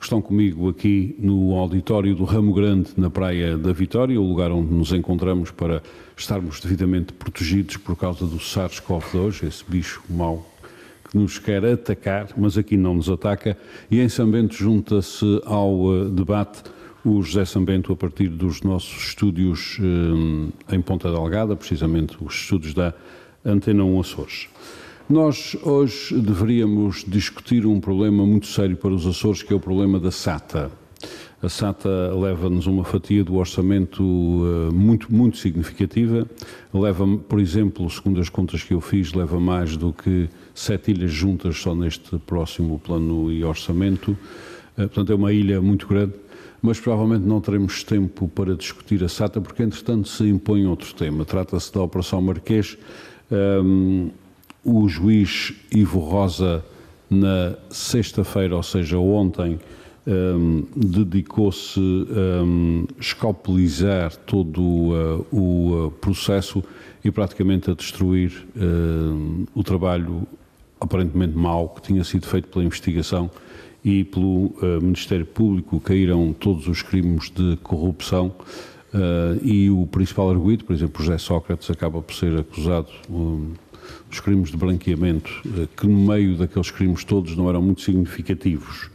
estão comigo aqui no auditório do Ramo Grande, na Praia da Vitória, o lugar onde nos encontramos para estarmos devidamente protegidos por causa do SARS-CoV-2, esse bicho mau que nos quer atacar, mas aqui não nos ataca. E em Sambento junta-se ao uh, debate o José Sambento a partir dos nossos estúdios uh, em Ponta Delgada, precisamente os estúdios da Antena 1 Açores. Nós hoje deveríamos discutir um problema muito sério para os Açores, que é o problema da SATA. A SATA leva-nos uma fatia do orçamento uh, muito, muito significativa. Leva, por exemplo, segundo as contas que eu fiz, leva mais do que sete ilhas juntas só neste próximo plano e orçamento. Uh, portanto, é uma ilha muito grande. Mas provavelmente não teremos tempo para discutir a SATA, porque entretanto se impõe outro tema. Trata-se da Operação Marquês. Um, o juiz Ivo Rosa, na sexta-feira, ou seja, ontem, um, dedicou-se a um, escalpelizar todo uh, o uh, processo e praticamente a destruir uh, o trabalho aparentemente mau que tinha sido feito pela investigação e pelo uh, Ministério Público. Caíram todos os crimes de corrupção uh, e o principal arguído, por exemplo, José Sócrates, acaba por ser acusado. Um, dos crimes de branqueamento, eh, que no meio daqueles crimes todos não eram muito significativos.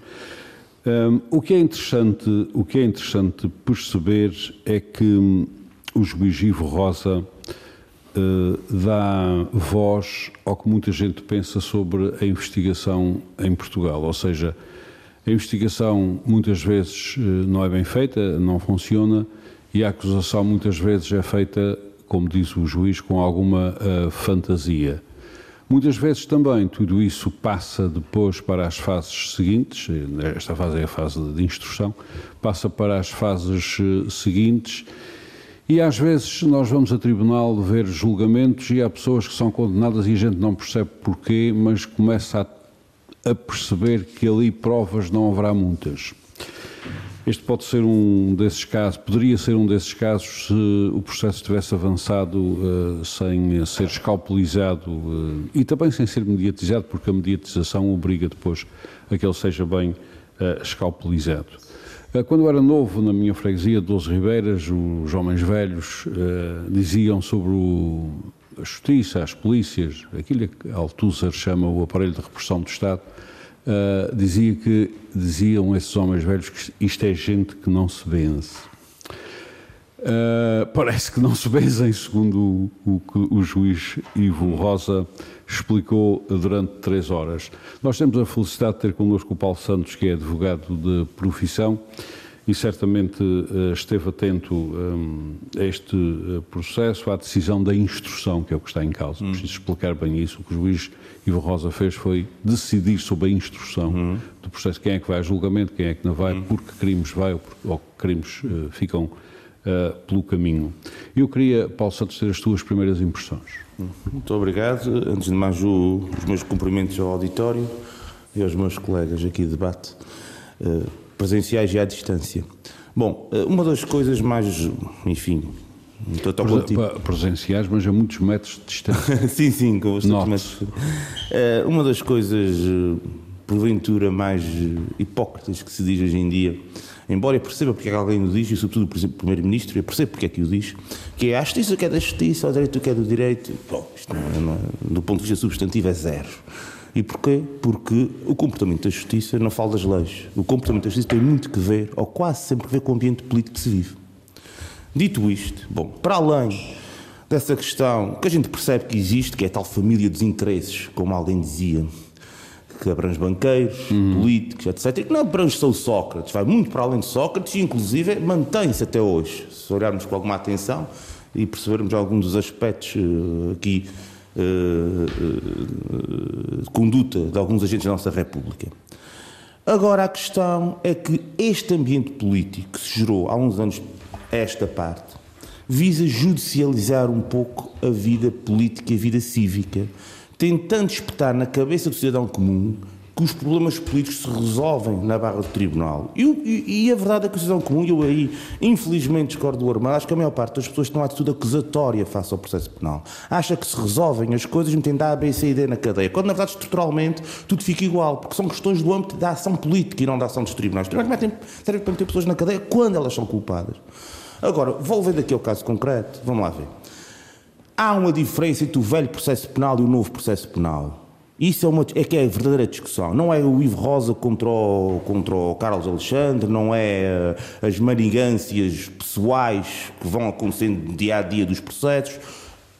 Um, o, que é interessante, o que é interessante perceber é que hum, o juiz Ivo Rosa uh, dá voz ao que muita gente pensa sobre a investigação em Portugal, ou seja, a investigação muitas vezes uh, não é bem feita, não funciona, e a acusação muitas vezes é feita como diz o juiz, com alguma uh, fantasia. Muitas vezes também tudo isso passa depois para as fases seguintes, esta fase é a fase de instrução, passa para as fases uh, seguintes e às vezes nós vamos a tribunal ver julgamentos e há pessoas que são condenadas e a gente não percebe porquê, mas começa a, a perceber que ali provas não haverá muitas. Este pode ser um desses casos, poderia ser um desses casos se o processo tivesse avançado uh, sem ser escalpelizado uh, e também sem ser mediatizado, porque a mediatização obriga depois a que ele seja bem uh, escalpelizado. Quando eu era novo, na minha freguesia de Doze Ribeiras, os homens velhos diziam sobre o, a justiça, as polícias, aquilo que Althusser chama o aparelho de repressão do Estado, uh, dizia que, diziam esses homens velhos que isto é gente que não se vence. Uh, parece que não se benzem, segundo o, que o juiz Ivo Rosa explicou durante três horas. Nós temos a felicidade de ter connosco o Paulo Santos, que é advogado de profissão, e certamente uh, esteve atento um, a este processo, à decisão da instrução, que é o que está em causa. Hum. Preciso explicar bem isso. O que o juiz Ivo Rosa fez foi decidir sobre a instrução uhum. do processo, quem é que vai a julgamento, quem é que não vai, uhum. por que crimes vai ou, ou que crimes uh, ficam uh, pelo caminho. Eu queria, Paulo Santos, ter as tuas primeiras impressões. Muito obrigado. Antes de mais, o, os meus cumprimentos ao auditório e aos meus colegas aqui de debate, uh, presenciais e à distância. Bom, uma das coisas mais, enfim, Total presenciais, mas a muitos metros de distância. sim, sim, com bastante metros. Uh, uma das coisas, uh, porventura, mais hipócritas que se diz hoje em dia, embora eu perceba porque é que alguém o diz, e sobretudo o Primeiro-Ministro, eu percebo porque é que o diz, que é a justiça que é da justiça, o direito que é do direito. Bom, isto não, é, não, é, do ponto de vista substantivo é zero. E porquê? Porque o comportamento da justiça não fala das leis. O comportamento da justiça tem muito que ver, ou quase sempre que ver com o ambiente político que se vive. Dito isto, bom, para além dessa questão que a gente percebe que existe, que é a tal família dos interesses, como alguém dizia, que abrange banqueiros, uhum. políticos, etc. E que não abrange só o Sócrates, vai muito para além de Sócrates e, inclusive, mantém-se até hoje. Se olharmos com alguma atenção e percebermos alguns dos aspectos uh, aqui uh, conduta de alguns agentes da nossa República. Agora, a questão é que este ambiente político que se gerou há uns anos esta parte, visa judicializar um pouco a vida política e a vida cívica, tentando espetar na cabeça do cidadão comum que os problemas políticos se resolvem na barra do tribunal. E, e, e a verdade é que o cidadão comum, eu aí infelizmente discordo do Armando, acho que a maior parte das pessoas tem uma atitude acusatória face ao processo penal. Acha que se resolvem as coisas metendo A, B, C e D na cadeia, quando na verdade estruturalmente tudo fica igual, porque são questões do âmbito da ação política e não da ação dos tribunais. Os tribunais servem para meter pessoas na cadeia quando elas são culpadas. Agora, volvendo aqui ao caso concreto, vamos lá ver. Há uma diferença entre o velho processo penal e o novo processo penal. Isso é, uma, é que é a verdadeira discussão. Não é o Ivo Rosa contra o, contra o Carlos Alexandre, não é uh, as manigâncias pessoais que vão acontecendo dia a dia dos processos.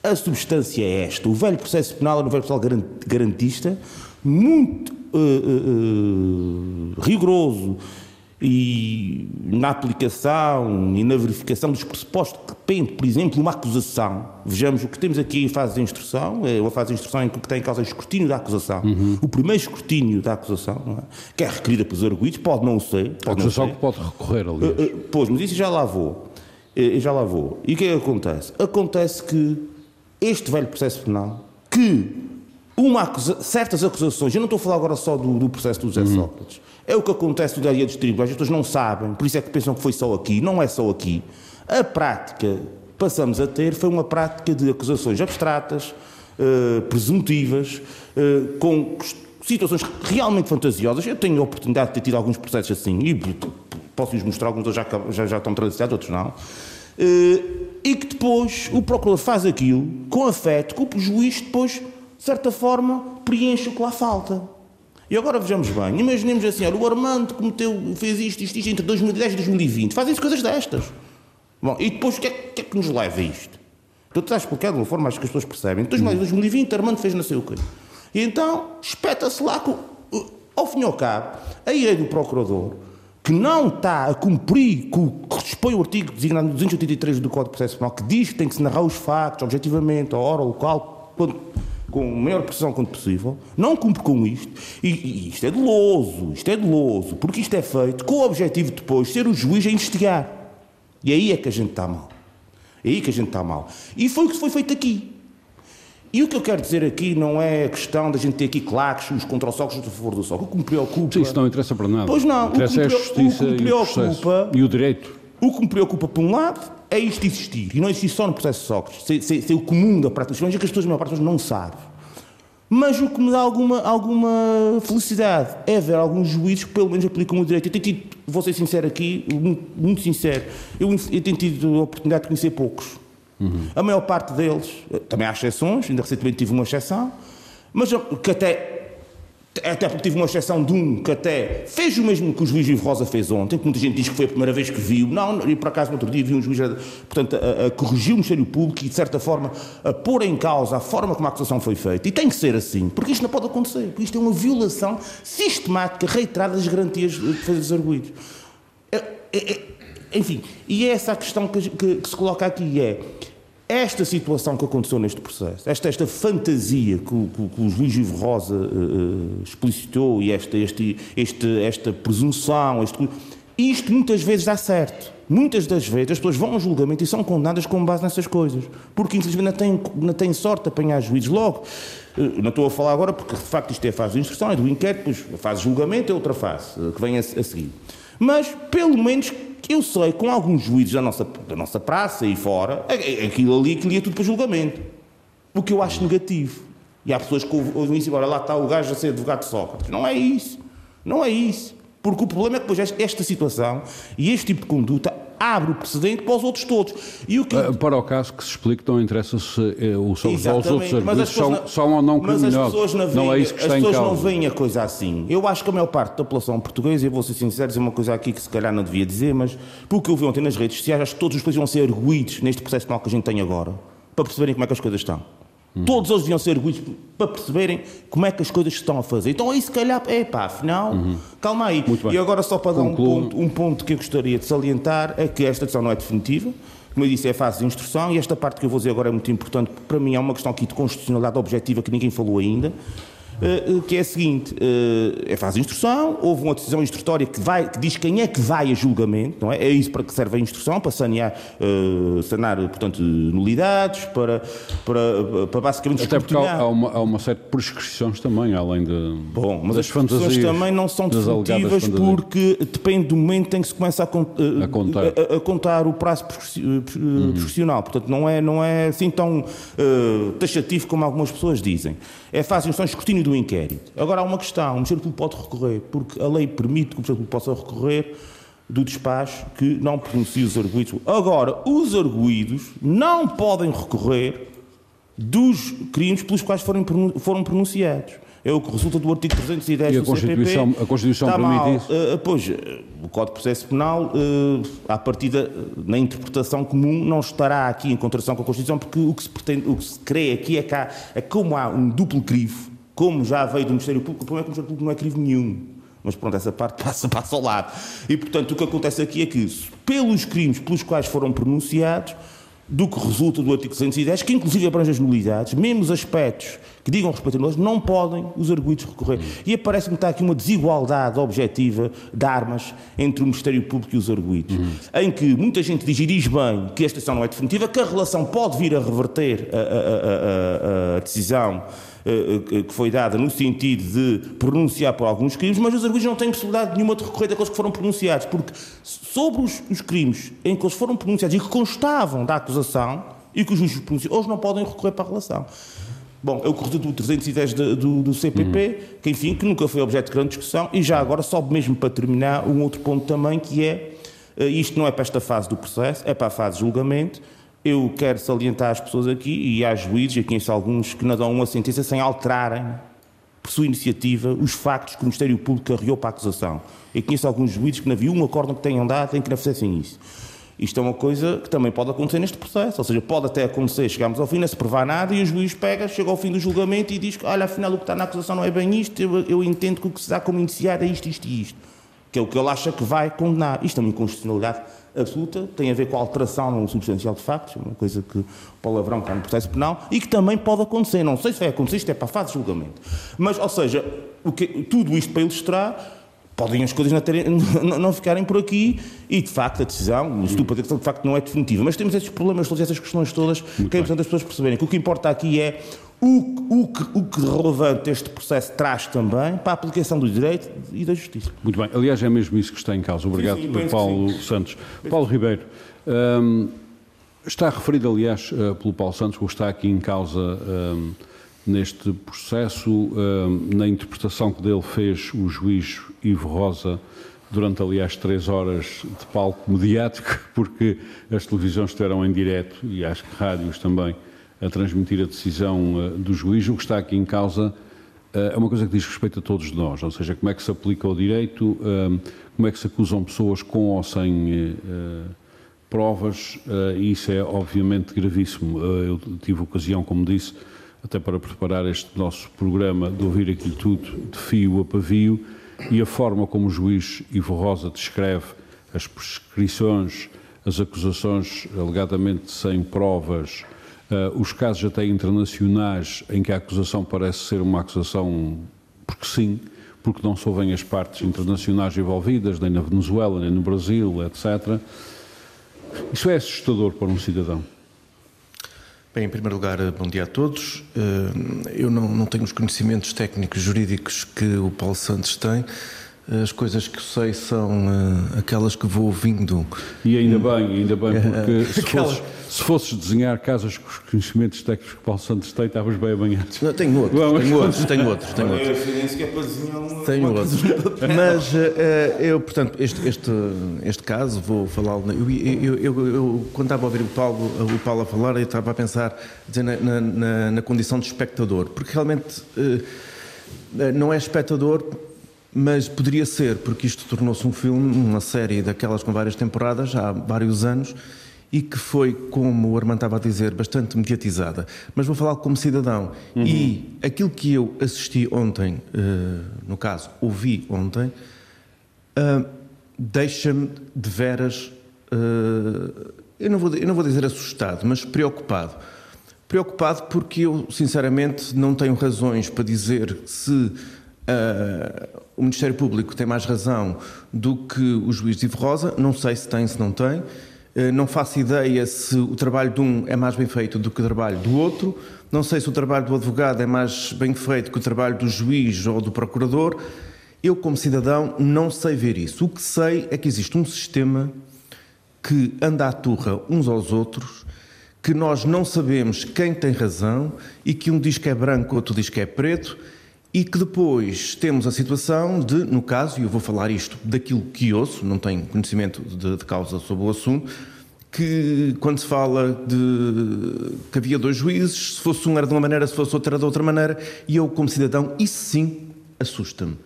A substância é esta. O velho processo penal é um velho processo garantista, muito uh, uh, rigoroso, e na aplicação e na verificação dos pressupostos que depende, por exemplo, uma acusação. Vejamos o que temos aqui em fase de instrução, é uma fase de instrução em que tem em causa o escrutínio da acusação. Uhum. O primeiro escrutínio da acusação, é? que é requerida pelos arguidos, pode não ser. Pode a acusação que pode recorrer, aliás. Uh, uh, pois, mas isso já lá vou. Uh, já lá vou. E o que é que acontece? Acontece que este velho processo penal, que uma acusa certas acusações, eu não estou a falar agora só do, do processo do José uhum. Sócrates, é o que acontece no dia dos tribunais, as pessoas não sabem, por isso é que pensam que foi só aqui, não é só aqui. A prática que passamos a ter foi uma prática de acusações abstratas, uh, presuntivas, uh, com situações realmente fantasiosas. Eu tenho a oportunidade de ter tido alguns processos assim, e posso-lhes mostrar, alguns já, já, já estão traduzidos, outros não. Uh, e que depois o procurador faz aquilo com afeto, que o juiz depois, de certa forma, preenche o que lá falta. E agora vejamos bem, imaginemos assim, olha, o Armando cometeu, fez isto, isto, isto entre 2010 e 2020, fazem-se coisas destas. Bom, e depois o que, é, que é que nos leva a isto? Tu estás explicar de uma forma acho que as pessoas percebem. Em 2020 Armando fez não sei o quê. E então espeta-se lá, com, ao fim e ao cabo, a ideia do procurador, que não está a cumprir com o que dispõe o artigo designado 283 do Código de Processo Penal, que diz que tem que se narrar os factos objetivamente, a hora, o local, quando com a maior precisão quanto possível, não cumpre com isto, e, e, isto é doloso, isto é doloso, porque isto é feito com o objetivo de depois ser o juiz a investigar. E aí é que a gente está mal. É aí que a gente está mal. E foi o que foi feito aqui. E o que eu quero dizer aqui não é a questão da gente ter aqui claques, os contra os socos, a favor do soco. O que me preocupa. Sim, isso não interessa para nada. Pois não. O interessa é a justiça o que me preocupa, e, o e o direito. O que me preocupa, por um lado, é isto existir. E não existir só no processo de Sócrates. Ser, ser, ser o comum da prática dos é que as pessoas, a maior parte das pessoas, não sabem. Mas o que me dá alguma, alguma felicidade é ver alguns juízes que pelo menos aplicam o direito. Eu tenho tido, vou ser sincero aqui, muito sincero, eu, eu tenho tido a oportunidade de conhecer poucos. Uhum. A maior parte deles, também há exceções, ainda recentemente tive uma exceção, mas que até até porque tive uma exceção de um que até fez o mesmo que o juiz Ivo Rosa fez ontem, que muita gente diz que foi a primeira vez que viu. Não, e por acaso no outro dia vi um juiz portanto, a, a corrigir o Ministério Público e, de certa forma, a pôr em causa a forma como a acusação foi feita. E tem que ser assim, porque isto não pode acontecer, porque isto é uma violação sistemática, reiterada das garantias que fez os arguídos. É, é, é, enfim, e é essa a questão que, que, que se coloca aqui, é esta situação que aconteceu neste processo, esta, esta fantasia que, que, que o juiz Ivo Rosa uh, explicitou e esta, este, este, esta presunção, este, isto muitas vezes dá certo. Muitas das vezes as pessoas vão ao julgamento e são condenadas com base nessas coisas, porque infelizmente não têm, não têm sorte de apanhar juízes logo. Uh, não estou a falar agora porque de facto isto é a fase de instrução, é do inquérito, depois a fase de julgamento é outra fase que vem a, a seguir. Mas pelo menos eu sei, com alguns juízes da nossa, da nossa praça e fora, é, é aquilo ali que lia tudo para julgamento. O que eu acho negativo. E há pessoas que ouvem isso e agora lá está o gajo a ser advogado de Sócrates. Não é isso. Não é isso. Porque o problema é que depois esta situação e este tipo de conduta abre o precedente para os outros todos. E o que... Ah, para o caso que se explique, não interessa se eh, o, são os outros argumentos são, são ou não criminosos. Não, não, é isso que está. As pessoas não veem a coisa assim. Eu acho que a maior parte da população portuguesa, e vou ser sincero, dizer uma coisa aqui que se calhar não devia dizer, mas porque eu vi ontem nas redes sociais, acho que todos os países vão ser arguídos neste processo penal que a gente tem agora, para perceberem como é que as coisas estão. Hum. Todos eles deviam ser arguídos para perceberem como é que as coisas estão a fazer. Então aí se calhar, é pá, afinal, uhum. calma aí. E agora só para dar um ponto, um ponto que eu gostaria de salientar é que esta decisão não é definitiva. Como eu disse, é fase de instrução e esta parte que eu vou dizer agora é muito importante, porque para mim é uma questão aqui de constitucionalidade objetiva que ninguém falou ainda. Uh, que é a seguinte: uh, é fase de instrução, houve uma decisão instrutória que, vai, que diz quem é que vai a julgamento, não é? É isso para que serve a instrução, para sanear, uh, sanar, portanto, nulidades, para, para, para basicamente Até porque há, há, uma, há uma série de prescrições também, além de. Bom, mas as prescrições também não são definitivas porque depende do momento em que se começa a, a, contar. A, a, contar. o prazo profissional. Uhum. Portanto, não é, não é assim tão taxativo como algumas pessoas dizem. É fácil, instrução, escrutínio do inquérito. Agora há uma questão: o Ministério Público pode recorrer, porque a lei permite que o Ministério Público possa recorrer do despacho que não pronuncia os arguídos. Agora, os arguídos não podem recorrer dos crimes pelos quais foram, foram pronunciados. É o que resulta do artigo 310 e do Constituição, CPP. A Constituição Está permite mal. isso? Uh, pois, o Código de Processo Penal, uh, à partida, na interpretação comum, não estará aqui em contradição com a Constituição, porque o que se, pretende, o que se crê aqui é que há, é como há um duplo crivo, como já veio do Ministério Público, o problema é que o Ministério Público não é crime nenhum. Mas pronto, essa parte passa, passa ao lado. E, portanto, o que acontece aqui é que, pelos crimes pelos quais foram pronunciados, do que resulta do artigo 210, que inclusive abrange as nulidades, mesmo os aspectos que digam respeito a nós, não podem os arguidos recorrer. E parece-me que está aqui uma desigualdade objetiva de armas entre o Ministério Público e os arguidos, uhum. em que muita gente diz bem que esta decisão não é definitiva, que a relação pode vir a reverter a, a, a, a decisão que foi dada no sentido de pronunciar por alguns crimes, mas os arguidos não têm possibilidade nenhuma de recorrer daqueles que foram pronunciados, porque sobre os, os crimes em que eles foram pronunciados e que constavam da acusação e que os juízes pronunciaram, hoje não podem recorrer para a relação. Bom, é o do 310 de, do, do, CPP, uhum. que enfim, que nunca foi objeto de grande discussão, e já agora sobe mesmo para terminar um outro ponto também, que é, eh, isto não é para esta fase do processo, é para a fase de julgamento, eu quero salientar às pessoas aqui, e há juízes, aqui conheço alguns, que não dão uma sentença sem alterarem, por sua iniciativa, os factos que o Ministério Público carregou para a acusação. Eu conheço alguns juízes que não havia um acórdão que tenham dado em que não fizessem isso. Isto é uma coisa que também pode acontecer neste processo, ou seja, pode até acontecer, chegamos ao fim, não se provar nada e o juiz pega, chega ao fim do julgamento e diz que, olha, afinal o que está na acusação não é bem isto, eu, eu entendo que o que se dá como indiciado é isto, isto e isto, que é o que ele acha que vai condenar. Isto é uma inconstitucionalidade absoluta, tem a ver com a alteração no substancial de factos, uma coisa que palavrão está no processo penal, e que também pode acontecer. Não sei se vai acontecer, isto é para a fase de julgamento. Mas, ou seja, que, tudo isto para ilustrar, podem as coisas não, terem, não, não, ficarem por aqui e, de facto, a decisão, o estudo de facto não é definitiva. Mas temos esses problemas, todas essas questões todas, Muito que é importante as pessoas perceberem que o que importa aqui é o, o, que, o que relevante este processo traz também para a aplicação do direito e da justiça. Muito bem. Aliás, é mesmo isso que está em causa. Obrigado, sim, sim, Paulo Santos. Paulo Ribeiro, hum, está referido, aliás, uh, pelo Paulo Santos, ou está aqui em causa hum, neste processo, hum, na interpretação que dele fez o juiz Ivo Rosa, durante, aliás, três horas de palco mediático, porque as televisões estiveram em direto e acho que rádios também a transmitir a decisão uh, do juiz. O que está aqui em causa uh, é uma coisa que diz respeito a todos nós, ou seja, como é que se aplica o direito, uh, como é que se acusam pessoas com ou sem provas, e isso é obviamente gravíssimo. eu tive ocasião, como disse, até para preparar este nosso programa, de ouvir aquilo tudo de fio a pavio, e a forma como o juiz Ivo Rosa descreve as prescrições, as acusações alegadamente sem provas, Uh, os casos até internacionais em que a acusação parece ser uma acusação porque sim, porque não se ouvem as partes internacionais envolvidas, nem na Venezuela, nem no Brasil, etc. Isso é assustador para um cidadão. Bem, em primeiro lugar, bom dia a todos. Eh, eu não, não tenho os conhecimentos técnicos jurídicos que o Paulo Santos tem as coisas que sei são uh, aquelas que vou ouvindo. E ainda bem, ainda bem, porque se, fosses, se fosses desenhar casas com os conhecimentos técnicos que Paulo Santos tem, estavas bem amanhado. Não, tenho outros, Vamos. tenho outros, tenho outros. Tenho outros. É tenho outros. Mas uh, eu, portanto, este, este, este caso, vou falar. Eu, eu, eu, eu, quando estava a ouvir o Paulo, o Paulo a falar, eu estava a pensar dizer, na, na, na condição de espectador, porque realmente uh, não é espectador mas poderia ser, porque isto tornou-se um filme, uma série daquelas com várias temporadas, há vários anos, e que foi, como o Armando estava a dizer, bastante mediatizada. Mas vou falar como cidadão. Uhum. E aquilo que eu assisti ontem, uh, no caso, ouvi ontem, uh, deixa-me de veras, uh, eu, não vou, eu não vou dizer assustado, mas preocupado. Preocupado porque eu, sinceramente, não tenho razões para dizer se uh, o Ministério Público tem mais razão do que o juiz de Ivo Rosa. Não sei se tem, se não tem. Uh, não faço ideia se o trabalho de um é mais bem feito do que o trabalho do outro. Não sei se o trabalho do advogado é mais bem feito que o trabalho do juiz ou do procurador. Eu, como cidadão, não sei ver isso. O que sei é que existe um sistema que anda à turra uns aos outros, que nós não sabemos quem tem razão e que um diz que é branco, outro diz que é preto, e que depois temos a situação de, no caso, e eu vou falar isto daquilo que ouço, não tenho conhecimento de, de causa sobre o assunto, que quando se fala de que havia dois juízes, se fosse um era de uma maneira, se fosse outro era de outra maneira, e eu, como cidadão, isso sim assusta-me.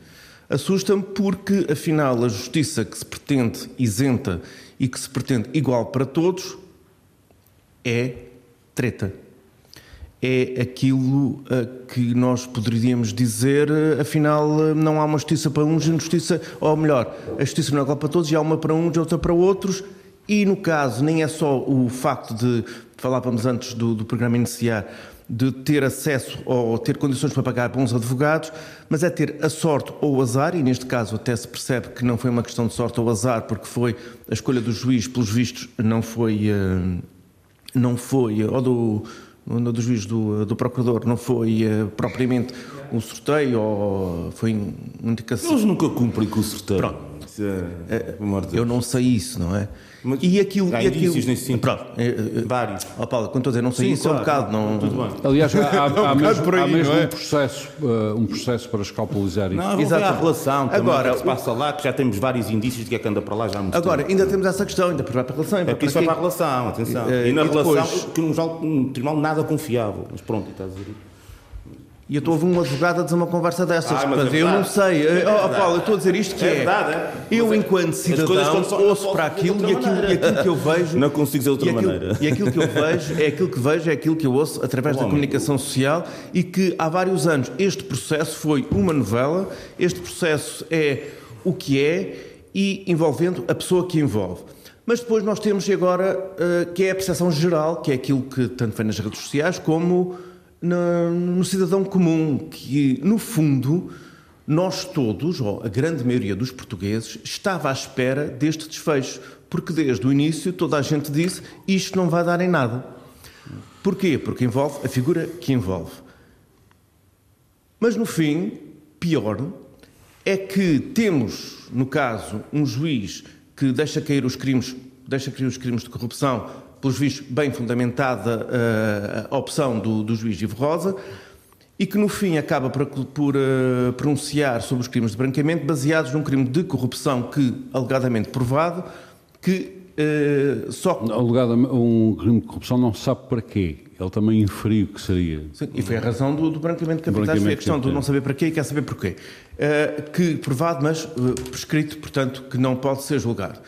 Assusta-me porque, afinal, a justiça que se pretende isenta e que se pretende igual para todos é treta. É aquilo uh, que nós poderíamos dizer, uh, afinal, uh, não há uma justiça para uns e justiça, ou melhor, a justiça não é igual para todos e há uma para uns e outra para outros. E no caso, nem é só o facto de, falávamos antes do, do programa iniciar, de ter acesso ou ter condições para pagar bons advogados, mas é ter a sorte ou o azar, e neste caso até se percebe que não foi uma questão de sorte ou azar, porque foi a escolha do juiz, pelos vistos, não foi, eh, não foi ou do, do juiz, do, do procurador, não foi eh, propriamente um sorteio ou foi uma indicação. Eles nunca cumprem com o sorteio. Pronto. É, é, eu não sei isso, não é? Mas e aquilo. Há e aquilo nesse sentido. Pronto, é, é, Vários. Ó oh, Paulo, quando estou a dizer não sei Sim, isso, claro, é um bocado. Não... Tudo bem. Aliás, há, há, há um mesmo, aí, há mesmo é? um, processo, uh, um processo para escalpelizar isso. Não, Exato. a relação também, Agora, que se passa lá, que já temos vários indícios de que é que anda para lá já há muito Agora, tempo. ainda temos essa questão, ainda para a relação. É porque isso vai para a relação, atenção. E, e na e relação, depois... que um tribunal nada confiável. Mas pronto, estás a dizer e eu estou a ouvir um advogado a dizer uma conversa dessas. Ah, mas é eu não sei. É oh, Paulo, eu estou a dizer isto que é. É verdade, é. Eu, enquanto cidadão, ouço para aquilo e aquilo, e aquilo que eu vejo. Não consigo dizer de outra e aquilo, maneira. E aquilo que eu vejo é aquilo que vejo, é aquilo que eu ouço através Bom, da comunicação social e que há vários anos este processo foi uma novela, este processo é o que é e envolvendo a pessoa que envolve. Mas depois nós temos agora, uh, que é a percepção geral, que é aquilo que tanto vem nas redes sociais como no, no cidadão comum, que no fundo nós todos, ou a grande maioria dos portugueses, estava à espera deste desfecho, porque desde o início toda a gente disse isto não vai dar em nada. Porquê? Porque envolve a figura que envolve. Mas no fim, pior, é que temos, no caso, um juiz que deixa cair os crimes, deixa cair os crimes de corrupção pelos vistos, bem fundamentada eh, a opção do, do juiz Ivo Rosa e que no fim acaba por, por uh, pronunciar sobre os crimes de branqueamento baseados num crime de corrupção que, alegadamente provado, que uh, só... Alegadamente, um crime de corrupção não sabe para quê. Ele também inferiu que seria. Sim, e foi a razão do, do branqueamento de capitais, foi a questão de não saber para quê e quer saber porquê. Uh, que provado, mas prescrito, portanto, que não pode ser julgado.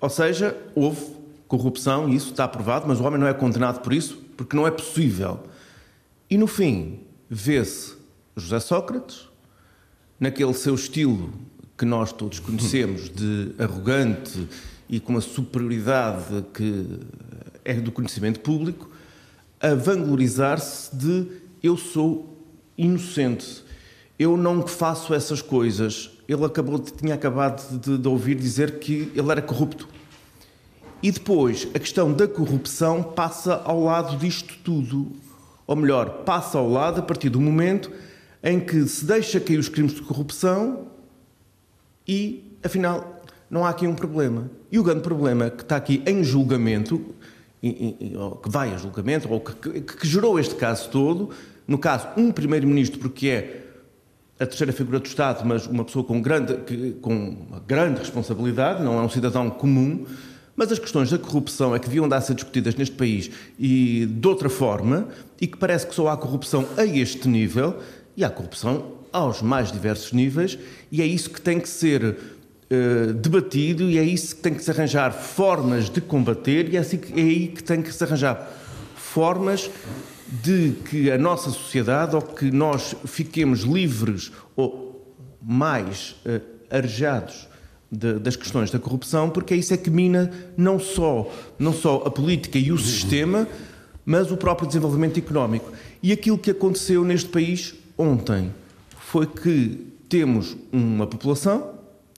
Ou seja, houve corrupção, e isso está aprovado, mas o homem não é condenado por isso, porque não é possível. E no fim, vê-se José Sócrates, naquele seu estilo que nós todos conhecemos, de arrogante e com uma superioridade que é do conhecimento público, a vanglorizar-se de eu sou inocente, eu não faço essas coisas. Ele acabou, tinha acabado de, de ouvir dizer que ele era corrupto. E depois, a questão da corrupção passa ao lado disto tudo. Ou melhor, passa ao lado a partir do momento em que se deixa cair os crimes de corrupção e, afinal, não há aqui um problema. E o grande problema que está aqui em julgamento, que vai a julgamento, ou que, que gerou este caso todo, no caso, um primeiro-ministro, porque é a terceira figura do Estado, mas uma pessoa com, grande, com grande responsabilidade, não é um cidadão comum, mas as questões da corrupção é que deviam dar a ser discutidas neste país e de outra forma, e que parece que só há corrupção a este nível, e há corrupção aos mais diversos níveis, e é isso que tem que ser uh, debatido, e é isso que tem que se arranjar formas de combater, e é, assim que, é aí que tem que se arranjar formas de que a nossa sociedade, ou que nós fiquemos livres ou mais uh, arejados de, das questões da corrupção, porque é isso é que mina não só, não só a política e o sistema, mas o próprio desenvolvimento económico. E aquilo que aconteceu neste país ontem foi que temos uma população,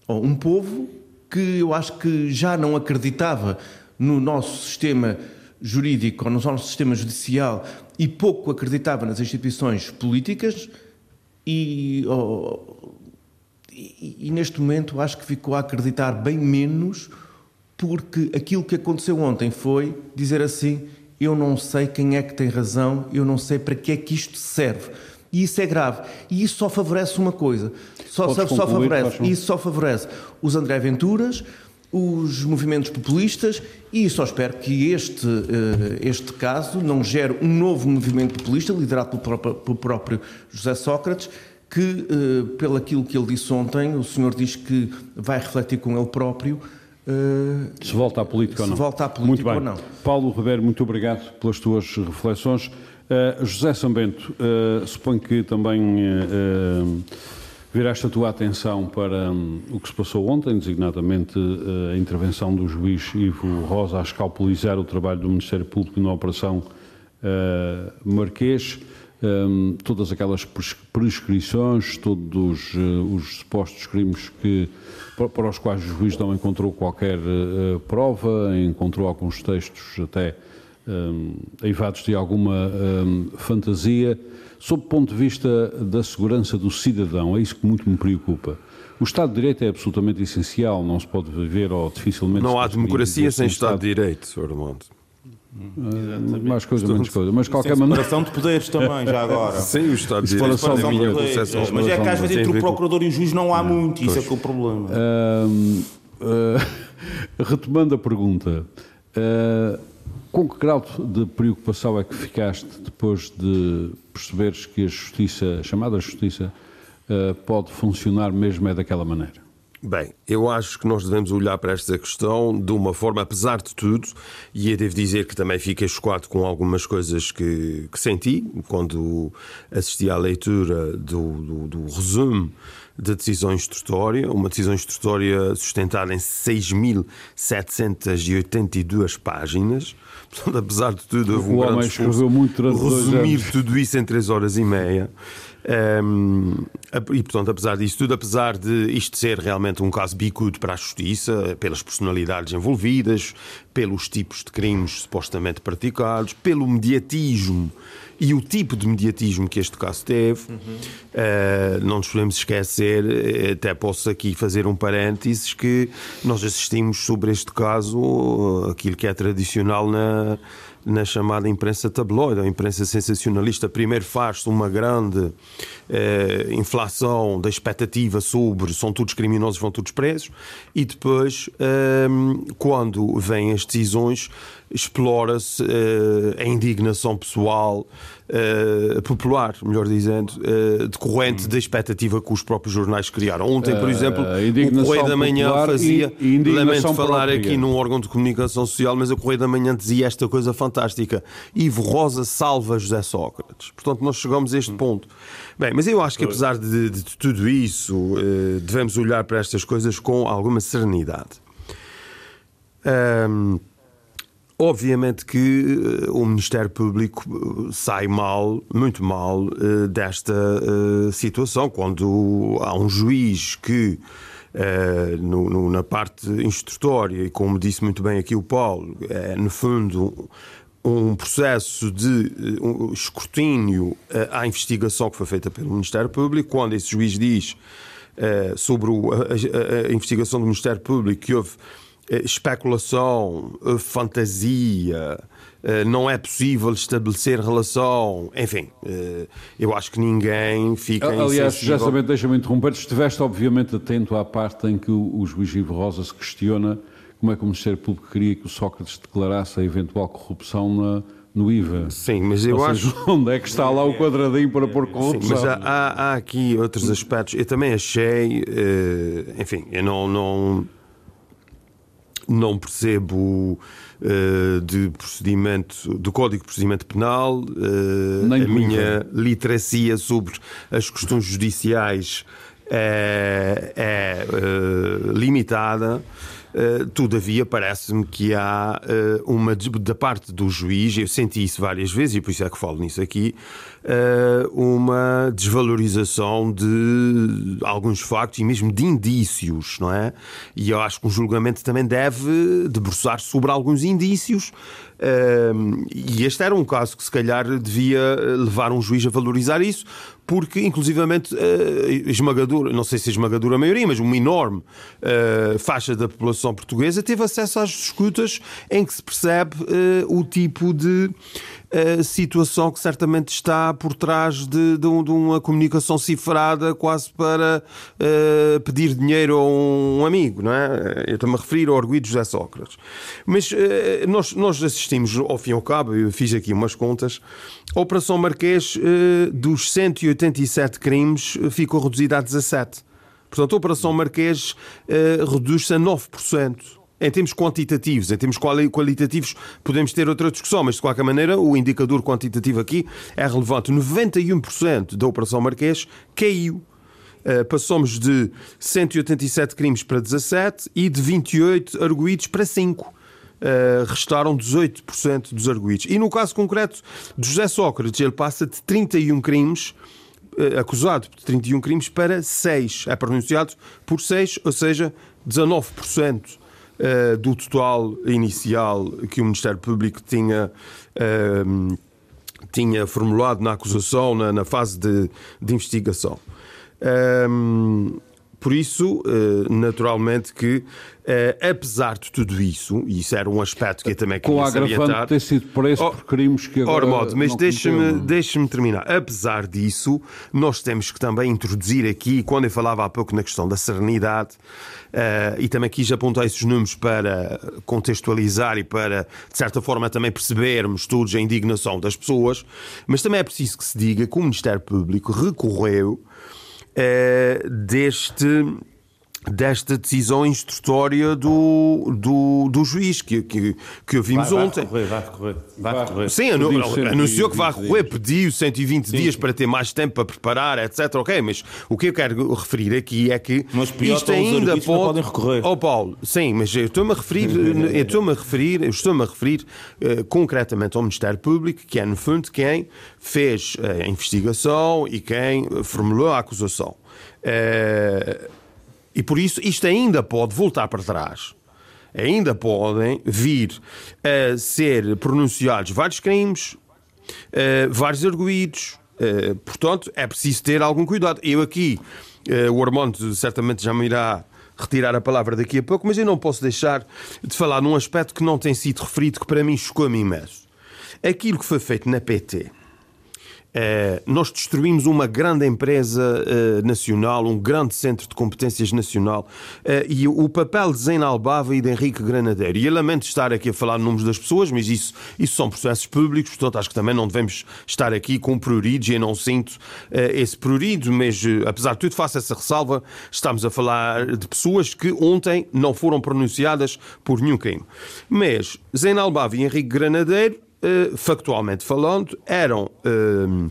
ou um povo, que eu acho que já não acreditava no nosso sistema jurídico ou no nosso sistema judicial e pouco acreditava nas instituições políticas e, oh, e, e, neste momento acho que ficou a acreditar bem menos porque aquilo que aconteceu ontem foi dizer assim eu não sei quem é que tem razão, eu não sei para que é que isto serve. E isso é grave. E isso só favorece uma coisa. Só, só, só favorece. Isso só favorece os André Venturas, os movimentos populistas e só espero que este, eh, este caso não gere um novo movimento populista liderado pelo próprio, pelo próprio José Sócrates que, eh, pelo aquilo que ele disse ontem, o senhor diz que vai refletir com ele próprio Uh, se volta à política ou não. Se volta à política muito bem. ou não. Paulo Ribeiro, muito obrigado pelas tuas reflexões. Uh, José Sambento, uh, suponho que também viraste a tua atenção para um, o que se passou ontem, designadamente a intervenção do juiz Ivo Rosa a escalpelizar o trabalho do Ministério Público na Operação Marquês. Um, todas aquelas prescrições, todos os supostos crimes que para os quais o juiz não encontrou qualquer uh, prova, encontrou alguns textos até um, eivados de alguma um, fantasia. Sob o ponto de vista da segurança do cidadão, é isso que muito me preocupa. O Estado de Direito é absolutamente essencial, não se pode viver ou dificilmente. Não há democracia sem Estado de Direito, Sr. Armando. Uh, mais coisa, menos coisa. Mas qualquer maneira. separação de poderes também, já agora. Sim, o Estado de Direito. Separação de poderes. Mas é que às vezes entre o procurador e o juiz não há muito, isso é que é o problema. Uh, uh, retomando a pergunta, com que grau de preocupação é que ficaste depois de perceberes que a justiça, a chamada justiça, pode funcionar mesmo é daquela maneira? Bem, eu acho que nós devemos olhar para esta questão de uma forma, apesar de tudo, e eu devo dizer que também fiquei chocado com algumas coisas que, que senti quando assisti à leitura do, do, do resumo da decisão instrutória, uma decisão instrutória sustentada em 6.782 páginas. Portanto, apesar de tudo, houve um o grande esforço muito resumir tudo isso em 3 horas e meia. Um, e, portanto, apesar disso tudo, apesar de isto ser realmente um caso bicudo para a justiça, pelas personalidades envolvidas, pelos tipos de crimes supostamente praticados, pelo mediatismo e o tipo de mediatismo que este caso teve, uhum. uh, não nos podemos esquecer, eh, até posso aqui fazer um parênteses, que nós assistimos sobre este caso aquilo que é tradicional na na chamada imprensa tabloide, a imprensa sensacionalista. Primeiro faz-se uma grande eh, inflação da expectativa sobre são todos criminosos, vão todos presos, e depois, eh, quando vêm as decisões, explora-se eh, a indignação pessoal uh, popular, melhor dizendo, uh, decorrente hum. da expectativa que os próprios jornais criaram. Ontem, por exemplo, o Correio da Manhã fazia, e, e lamento falar própria. aqui num órgão de comunicação social, mas o Correio da Manhã dizia esta coisa fantástica: Ivo Rosa salva José Sócrates. Portanto, nós chegamos a este hum. ponto. Bem, mas eu acho que apesar de, de tudo isso, uh, devemos olhar para estas coisas com alguma serenidade. Um, Obviamente que uh, o Ministério Público eh, sai mal, muito mal, uh, desta uh, situação, quando há um juiz que, no, no, na parte instrutória, e como disse muito bem aqui o Paulo, é no fundo um processo de escrutínio à investigação que foi feita pelo Ministério Público, quando esse juiz diz sobre a, a, a investigação do Ministério Público que houve eh, especulação, eh, fantasia, eh, não é possível estabelecer relação, enfim, eu acho que ninguém fica Aliás, já sabendo, deixa-me interromper, estiveste obviamente atento à parte em que o, o juiz Ivo Rosa se questiona como é que o Ministério Público queria que o Sócrates declarasse a eventual corrupção na, no IVA. Sim, mas eu Ou acho. Seja, onde é que está lá o quadradinho para pôr corrupção? Sim, mas há, há, aqui outros aspectos. Eu também achei, enfim, eu não, não não percebo uh, de procedimento, do Código de Procedimento Penal, uh, a minha literacia sobre as questões judiciais é, é uh, limitada. Uh, todavia, parece-me que há uh, uma, da parte do juiz, eu senti isso várias vezes e por isso é que falo nisso aqui, uh, uma desvalorização de alguns factos e mesmo de indícios, não é? E eu acho que um julgamento também deve debruçar sobre alguns indícios e este era um caso que se calhar devia levar um juiz a valorizar isso, porque inclusivamente uh, esmagadora, não sei se a esmagadora maioria, mas uma enorme uh, faixa da população portuguesa teve acesso às escutas em que se percebe uh, o tipo de situação que certamente está por trás de, de, de uma comunicação cifrada quase para pedir dinheiro a um amigo, não é? Eu estou-me a referir ao orgulho de José Sócrates. Mas nós, nós assistimos, ao fim e ao cabo, eu fiz aqui umas contas, a Operação Marquês dos 180 87 crimes eh, ficou reduzida a 17. Portanto, a Operação Marquês uh, reduz-se a 9%. Em termos quantitativos, em termos qualitativos, podemos ter outra discussão, mas de qualquer maneira, o indicador quantitativo aqui é relevante. 91% da Operação Marquês caiu. Uh, passamos de 187 crimes para 17 e de 28 arguídos para 5. Uh, restaram 18% dos arguídos. E no caso concreto de José Sócrates, ele passa de 31 crimes eh, acusado de 31 crimes para 6. É pronunciado por 6, ou seja, 19% eh, do total inicial que o Ministério Público tinha. Uh, tinha formulado na acusação, na, na fase de, de investigação. Um, por isso, naturalmente que Uh, apesar de tudo isso, e isso era um aspecto que eu também queria Com de ter sido preso oh, por crimes que agora modo, mas deixa-me deixa terminar. Apesar disso, nós temos que também introduzir aqui, quando eu falava há pouco na questão da serenidade, e também quis apontar esses números para contextualizar e para, de certa forma, também percebermos todos a indignação das pessoas, mas também é preciso que se diga que o Ministério Público recorreu uh, deste desta decisão instrutória do, do, do juiz que, que, que ouvimos vai, vai ontem. Recorrer, vai recorrer, vai recorrer. Sim, anunciou que vai recorrer, pediu 120 sim, dias para ter mais tempo para preparar, etc. Ok, mas o que eu quero referir aqui é que isto ainda pode... podem recorrer. Oh Paulo, sim, mas eu estou-me a referir, eu estou-me a referir, estou-me a referir uh, concretamente ao Ministério Público, que é no fundo quem fez a investigação e quem formulou a acusação. Uh, e por isso isto ainda pode voltar para trás. Ainda podem vir a ser pronunciados vários crimes, uh, vários arguídos. Uh, portanto, é preciso ter algum cuidado. Eu aqui, uh, o Armando certamente já me irá retirar a palavra daqui a pouco, mas eu não posso deixar de falar num aspecto que não tem sido referido, que para mim chocou-me imenso. Aquilo que foi feito na PT nós destruímos uma grande empresa uh, nacional, um grande centro de competências nacional uh, e o papel de Zena Albava e de Henrique Granadeiro. E eu lamento estar aqui a falar nomes das pessoas, mas isso, isso são processos públicos, portanto acho que também não devemos estar aqui com pruridos e eu não sinto esse prurido, mas apesar de tudo faço essa ressalva, estamos a falar de pessoas que ontem não foram pronunciadas por nenhum crime. Mas Zena Albava e Henrique Granadeiro eh, factualmente falando, eram uh,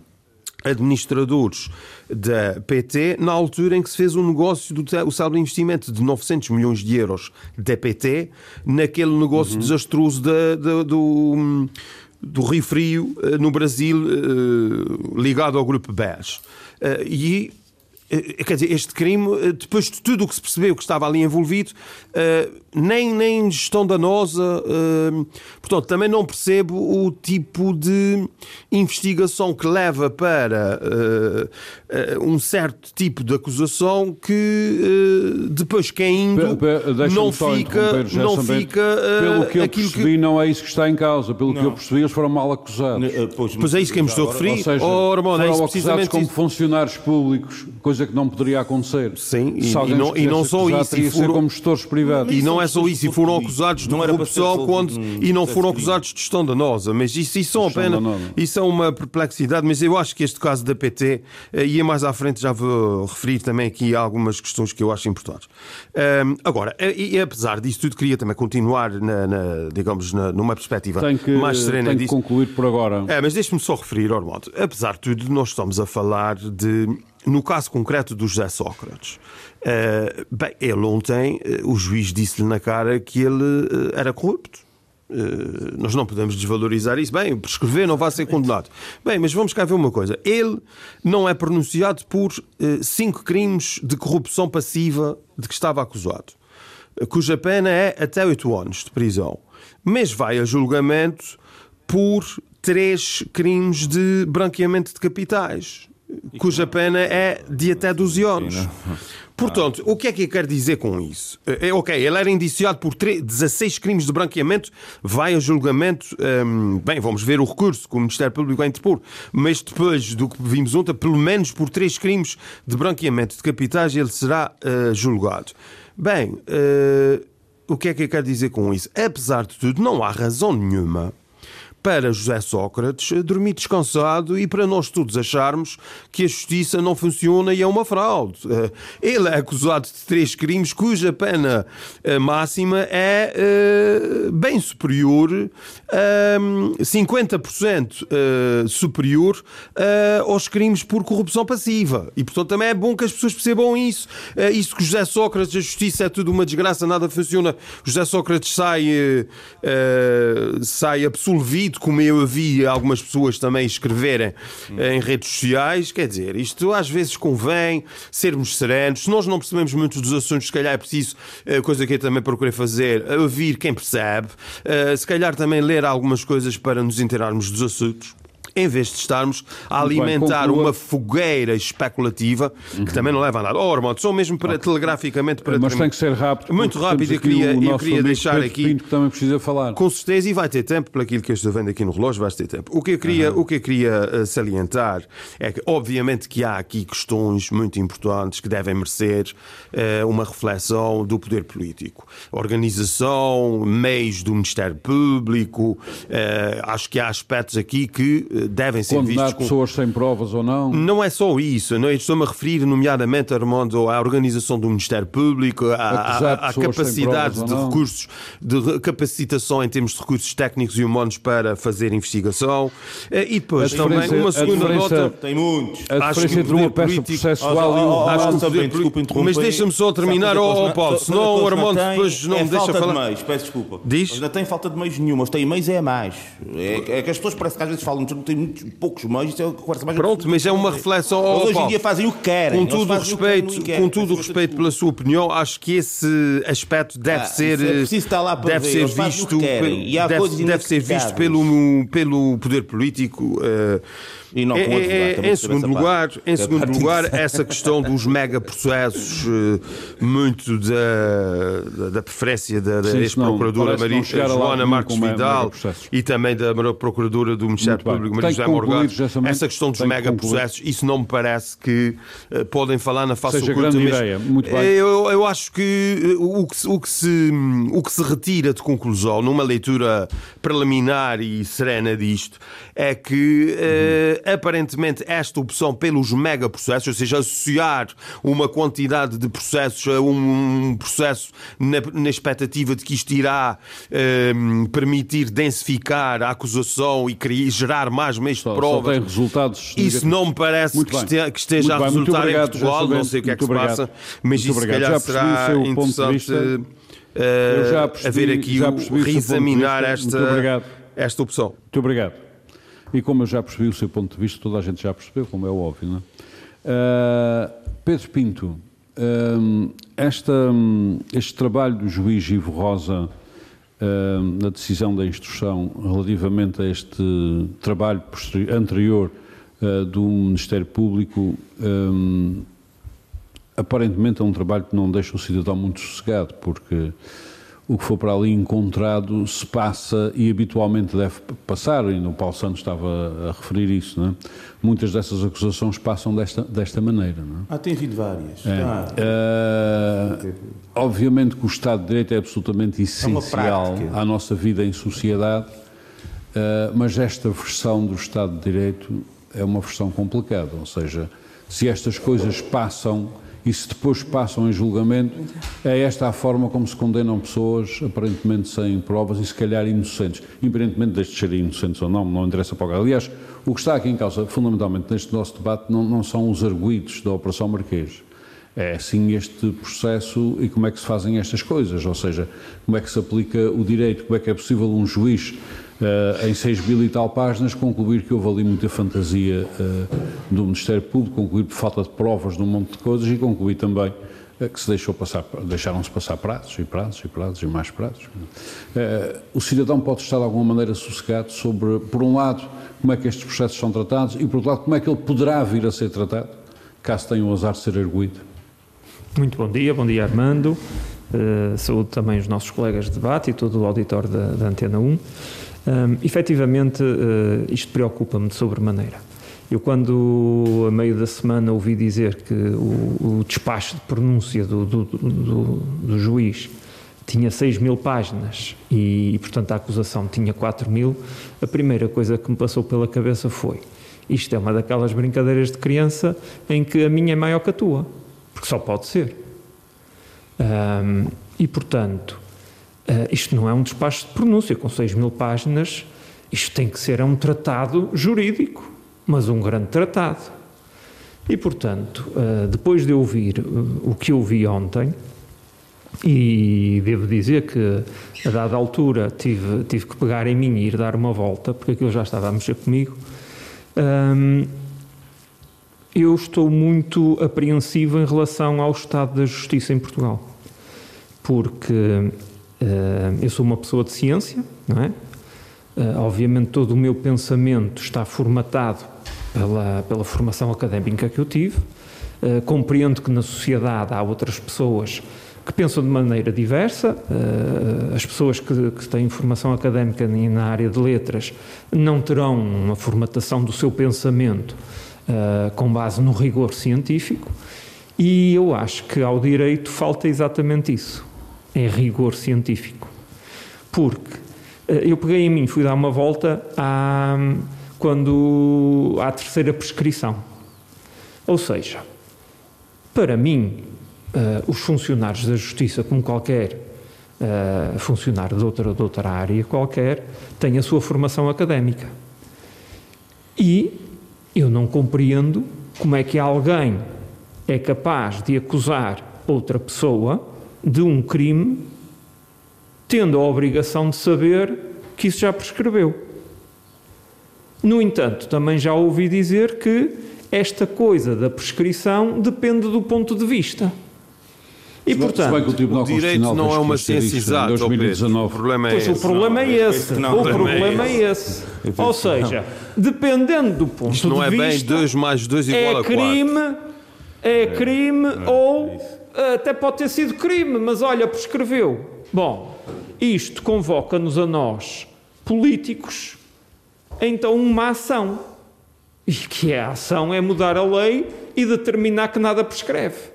administradores da PT na altura em que se fez um negócio do o saldo de investimento de 900 milhões de euros da PT naquele negócio uhum. desastroso da, da, do, do Rio Frio uh, no Brasil ligado ao grupo BES. e quer dizer, este crime, depois de tudo o que se percebeu que estava ali envolvido, nem, nem gestão danosa. Portanto, também não percebo o tipo de investigação que leva para um certo tipo de acusação que depois quem indo não fica, não fica pelo que eu percebi que... não é isso que está em causa pelo não. que eu percebi eles foram mal acusados pois, pois é isso que eu me estou a referir ou seja, oh, Ramon, é foram é acusados como isso. funcionários públicos coisa que não poderia acontecer sim, e, e, não, e não só isso e foram... como gestores privados e não é só isso, e foram acusados de corrupção quando, e não foram acusados de gestão danosa. Mas isso, isso, são apenas, isso é uma perplexidade. Mas eu acho que este caso da PT, eh, e mais à frente já vou referir também aqui algumas questões que eu acho importantes. Um, agora, eh, e, e, apesar disso tudo, queria também continuar, na, na digamos, na, numa perspectiva que, mais serena. Tenho que concluir por agora. É, mas deixe-me só referir, Ormondo, apesar de tudo, nós estamos a falar de no caso concreto do José Sócrates, uh, bem, ele ontem, uh, o juiz disse-lhe na cara que ele uh, era corrupto. nós não podemos desvalorizar isso. Bem, prescrever não vai ser condenado. Bem, mas vamos cá ver uma coisa. Ele não é pronunciado por cinco crimes de corrupção passiva de que estava acusado, cuja pena é até oito anos de prisão. Mas vai a julgamento por três crimes de branqueamento de capitais cuja pena é de até 12 anos. Portanto, o que é que eu quero dizer com isso? É, ok, ele era indiciado por 16 crimes de branqueamento, vai a julgamento. Hum, bem, vamos ver o recurso que o Ministério Público vai interpor, mas depois do que vimos ontem, pelo menos por três crimes de branqueamento de capitais, ele será uh, julgado. Bem, uh, o que é que eu quero dizer com isso? Apesar de tudo, não há razão nenhuma para José Sócrates dormir descansado e para nós todos acharmos que a justiça não funciona e é uma fraude. Eh, ele é acusado de três crimes cuja pena eh, máxima é eh, bem superior, 50% superior aos crimes por corrupção passiva. E, portanto, também é bom que as pessoas percebam isso. Isso que José Sócrates, a justiça é tudo uma desgraça, nada funciona. José Sócrates sai, sai absolvido como eu vi algumas pessoas também escreverem em redes sociais, quer dizer, isto às vezes convém sermos serenos. Se nós não percebemos muitos dos assuntos, se calhar é preciso, eh, coisa que eu também procurei fazer, ouvir quem percebe, eh, se calhar também ler algumas coisas para nos inteirarmos dos assuntos em vez de estarmos a alimentar bem, uma fogueira especulativa uhum. que também não leva a nada. Oh, Armando, só mesmo para, okay. telegraficamente para Mas tem que ser rápido. Muito rápido, eu queria, eu queria deixar Pedro aqui. Pinto, também precisa falar. Com certeza, e vai ter tempo, pelo aquilo que eu estou vendo aqui no relógio, vai ter tempo. O que eu queria, uhum. o que eu queria uh, salientar é que, obviamente, que há aqui questões muito importantes que devem merecer uh, uma reflexão do poder político. Organização, meios do Ministério Público, uh, acho que há aspectos aqui que devem ser Condenar vistos. pessoas sem provas ou não? Não é só isso. Não é? Estou-me a referir, nomeadamente, Armando, à organização do Ministério Público, à, à capacidade de recursos, de capacitação em termos de recursos técnicos e humanos para fazer investigação. Eh, e depois também uma segunda nota. Tem muitos. A diferença entre uma peça processual e um. Acho que desculpa interromper. Mas deixa-me só terminar, ó oh, Paulo, senão o Armando depois não é me deixa falar. De meios, peço desculpa. Diz? Não tem falta de meios nenhuma, mas tem meios é mais. É, é que as pessoas parecem que às vezes falam, não tem muitos, poucos meios, isso é que conversa mais Pronto, mas é uma reflexão. Oh, hoje em dia fazem o que querem. Com todo o respeito, com todo o respeito pela sua opinião, acho que esse aspecto deve ah, ser. É estar lá para deve ver. ser visto. Deve, deve ser visto pelo, pelo poder político. Uh, e não com é, é, em segundo lugar, em segundo lugar, essa questão dos megaprocessos, eh, muito da, da preferência da, da ex-procuradora Joana Marques Vidal e também da procuradora do Ministério Público, Maria José Morgado, essa questão dos megaprocessos, isso não me parece que uh, podem falar na face Seja oculta. Grande ideia. Muito bem. Eu, eu acho que o que, o, que se, o que se retira de conclusão numa leitura preliminar e serena disto é que uh, aparentemente esta opção pelos megaprocessos, ou seja, associar uma quantidade de processos a um processo na, na expectativa de que isto irá um, permitir densificar a acusação e criar, gerar mais meios de prova. resultados isso não me parece que, este, que, esteja a resultar obrigado, em Portugal, não sei o que é que se passa, mas muito isso obrigado. se calhar será interessante uh, haver aqui o, reexaminar esta, esta opção. Muito obrigado. E como eu já percebi o seu ponto de vista, toda a gente já percebeu, como é óbvio, não é? Uh, Pedro Pinto, uh, esta, este trabalho do juiz Ivo Rosa uh, na decisão da instrução relativamente a este trabalho anterior do Ministério Público, aparentemente é um trabalho que não deixa o cidadão muito sossegado, porque o que for para ali encontrado se passa e habitualmente deve passar, e o Paulo Santos estava a referir isso, não é? muitas dessas acusações passam desta, desta maneira. Não é? Ah, tem havido várias. É. Ah. Uh, obviamente que o Estado de Direito é absolutamente é essencial à nossa vida em sociedade, uh, mas esta versão do Estado de Direito é uma versão complicada, ou seja, se estas coisas passam e se depois passam em julgamento, é esta a forma como se condenam pessoas aparentemente sem provas e se calhar inocentes, independentemente destes serem inocentes ou não, não interessa para o. Aliás, o que está aqui em causa, fundamentalmente neste nosso debate, não, não são os arguídos da Operação Marquês. É sim este processo e como é que se fazem estas coisas, ou seja, como é que se aplica o direito, como é que é possível um juiz uh, em seis mil e tal páginas concluir que houve ali muita fantasia uh, do Ministério Público, concluir por falta de provas de um monte de coisas e concluir também uh, que se deixou passar, deixaram-se passar prazos e prazos e prazos e mais prazos. o cidadão pode estar de alguma maneira sossegado sobre, por um lado, como é que estes processos são tratados e, por outro lado, como é que ele poderá vir a ser tratado, caso tenha o azar de ser arguído. Muito bom dia, bom dia Armando. Uh, saúdo também os nossos colegas de debate e todo o auditório da, da Antena 1. Um, efetivamente, uh, isto preocupa-me de sobremaneira. Eu, quando a meio da semana ouvi dizer que o, o despacho de pronúncia do, do, do, do, juiz tinha 6 mil páginas e, portanto, a acusação tinha 4 mil, a primeira coisa que me passou pela cabeça foi: isto é uma daquelas brincadeiras de criança em que a minha é maior que a tua porque só pode ser. Um, e, portanto, uh, isto não é um despacho de pronúncia com 6 mil páginas, isto tem que ser um tratado jurídico, mas um grande tratado. E, portanto, uh, depois de ouvir uh, o que eu vi ontem, e devo dizer que, a dada altura, tive, tive que pegar em mim e ir dar uma volta, porque aquilo já estava a mexer comigo. Um, eu estou muito apreensivo em relação ao estado da justiça em Portugal, porque eu sou uma pessoa de ciência, não é? Uh, obviamente todo o meu pensamento está formatado pela, pela formação académica que eu tive. Uh, compreendo que na sociedade há outras pessoas que pensam de maneira diversa. as pessoas que, que, têm formação académica na área de letras não terão uma formatação do seu pensamento com base no rigor científico, e eu acho que ao direito falta exatamente isso: é rigor científico. Porque uh, eu peguei em mim, fui dar uma volta à, quando, à terceira prescrição. Ou seja, para mim, uh, os funcionários da Justiça, como qualquer Uh, funcionário de outra, de outra área qualquer, têm a sua formação académica. E eu não compreendo como é que alguém é capaz de acusar outra pessoa de um crime tendo a obrigação de saber que isso já prescreveu. No entanto, também já ouvi dizer que esta coisa da prescrição depende do ponto de vista. E, portanto, o, o direito não é uma ciência exata, 2019. O problema é pois esse. o problema é esse. Não, o problema é esse. Ou seja, dependendo do ponto Isto não é bem 2 mais 2 igual é a 4. Crime, é crime é, ou até pode ter sido crime, mas olha, prescreveu. Bom, isto convoca-nos a nós, políticos, então uma ação. E que a ação é mudar a lei e determinar que nada prescreve.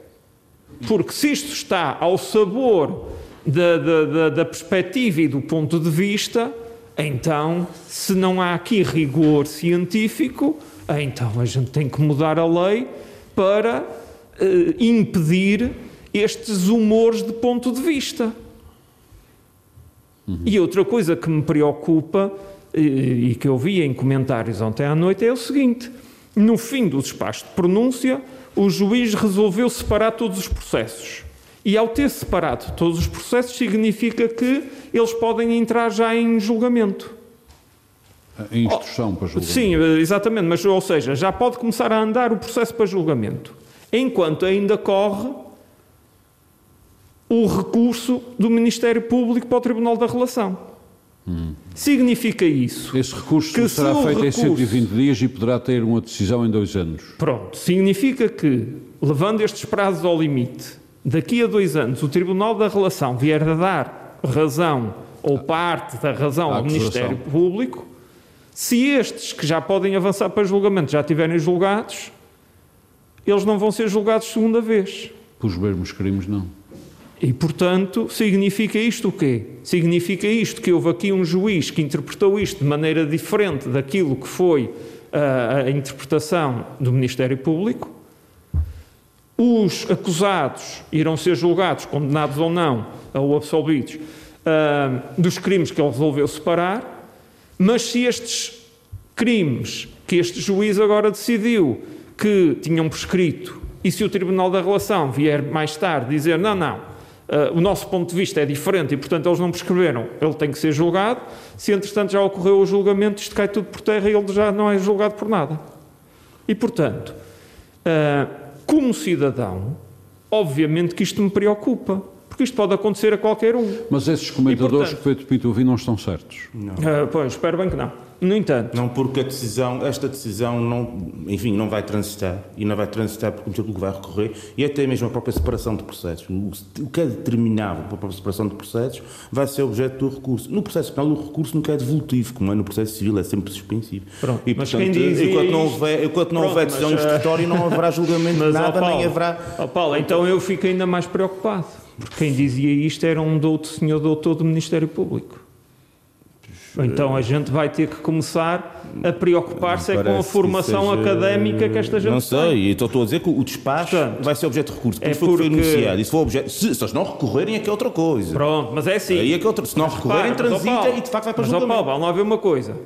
Porque se isto está ao sabor da, da, da, da perspectiva e do ponto de vista, então, se não há aqui rigor científico, então a gente tem que mudar a lei para impedir estes humores de ponto de vista. Uhum. E outra coisa que me preocupa e, e que eu vi em comentários ontem à noite é o seguinte: no fim do despacho de pronúncia, o juiz resolveu separar todos os processos. E ao ter separado todos os processos, significa que eles podem entrar já em julgamento. Em instrução para julgamento. Sim, exatamente, mas ou seja, já pode começar a andar o processo para julgamento. Enquanto ainda corre o recurso do Ministério Público para o Tribunal da Relação. Hum. Significa isso. Esse recurso que será feito recurso... em 120 dias e poderá ter uma decisão em dois anos. Pronto. Significa que, levando estes prazos ao limite, daqui a dois anos o Tribunal da Relação vier a dar razão ou parte da razão ao Ministério Público, se estes que já podem avançar para julgamento já estiverem julgados, eles não vão ser julgados segunda vez. Pelos mesmos crimes, não. E, portanto, significa isto o quê? Significa isto que houve aqui um juiz que interpretou isto de maneira diferente daquilo que foi a, a interpretação do Ministério Público. os acusados irão ser julgados, condenados ou não, ou absolvidos, uh, dos crimes que ele resolveu separar, mas se estes crimes que este juiz agora decidiu que tinham prescrito e se o Tribunal da Relação vier mais tarde dizer não, não, uh, o nosso ponto de vista é diferente e, portanto, eles não prescreveram, ele tem que ser julgado, se entretanto já ocorreu o julgamento, isto cai tudo por terra e ele já não é julgado por nada. E, portanto, uh, como cidadão, obviamente que isto me preocupa. Porque isto pode acontecer a qualquer um. Mas esses comentadores e, portanto, que Pedro Pinto ouvi não estão certos. Não. Uh, pois, espero bem que não. No entanto. Não, porque a decisão, esta decisão, não, enfim, não vai transitar. E não vai transitar porque o Ministério vai recorrer. E até mesmo a própria separação de processos. O que é determinável para a própria separação de processos vai ser objeto do recurso. No processo penal, o recurso nunca é devolutivo, como é no processo civil, é sempre suspensivo. Pronto, e, mas portanto, quem diz enquanto não houver, enquanto não houver decisão mas, instrutória, não haverá julgamento de nada, Paulo, nem haverá. Paulo, então eu fico ainda mais preocupado. Porque quem dizia isto era um doutor, senhor doutor do Ministério Público. Então a gente vai ter que começar a preocupar-se é com a formação seja... académica que esta gente Não sei, tem. então estou a dizer que o despacho Portanto, vai ser objeto de recurso. É porque foi enunciado. E se for objeto, se, se eles não recorrerem, é que é outra coisa. Pronto, mas é assim. Aí é que é outra, se não recorrerem, transita e de facto vai para mas, julgamento. Mas, Paulo, vamos ver uma coisa.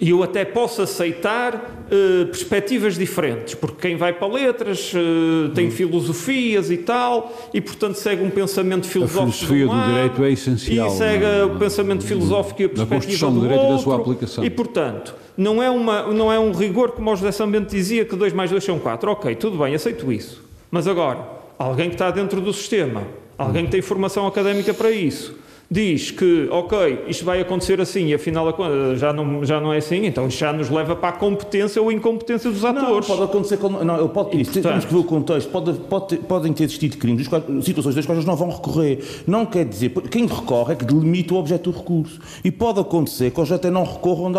E eu até posso aceitar uh, perspectivas diferentes, porque quem vai para letras uh, tem hum. filosofias e tal, e portanto segue um pensamento filosófico. A filosofia do, do direito é essencial. E segue não, o pensamento filosófico e a perspectiva do, do direito outro, e da sua aplicação. E portanto, não é, uma, não é um rigor como o José Sambento dizia que 2 mais 2 são 4. Ok, tudo bem, aceito isso. Mas agora, alguém que está dentro do sistema, alguém que tem formação académica para isso diz que, ok, isto vai acontecer assim e afinal já não, já não é assim, então já nos leva para a competência ou incompetência dos atores. Não, pode acontecer, com, não, pode, isso, portanto, temos que ver o contexto, pode, pode, podem ter existido crimes, situações das quais não vão recorrer. Não quer dizer, quem recorre é que delimita o objeto do recurso. E pode acontecer que eles até não recorram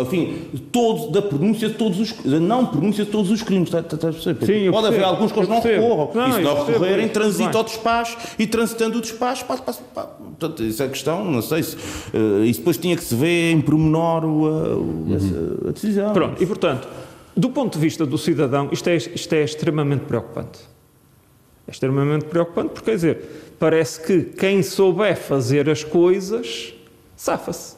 enfim, todos, da pronúncia de todos os não pronúncia de todos os crimes. Está, está, está Sim, Pode haver alguns que eles não recorram. Não, e se não recorrerem, transita ao despacho e transitando o despacho, passa, passa, passa. Portanto, isso é questão, não sei se. Uh, isso depois tinha que se ver em pormenor o, uhum. a, a, decisão. Pronto, e portanto, do ponto de vista do cidadão, isto é, isto é extremamente preocupante. É extremamente preocupante porque, quer dizer, parece que quem souber fazer as coisas safa-se.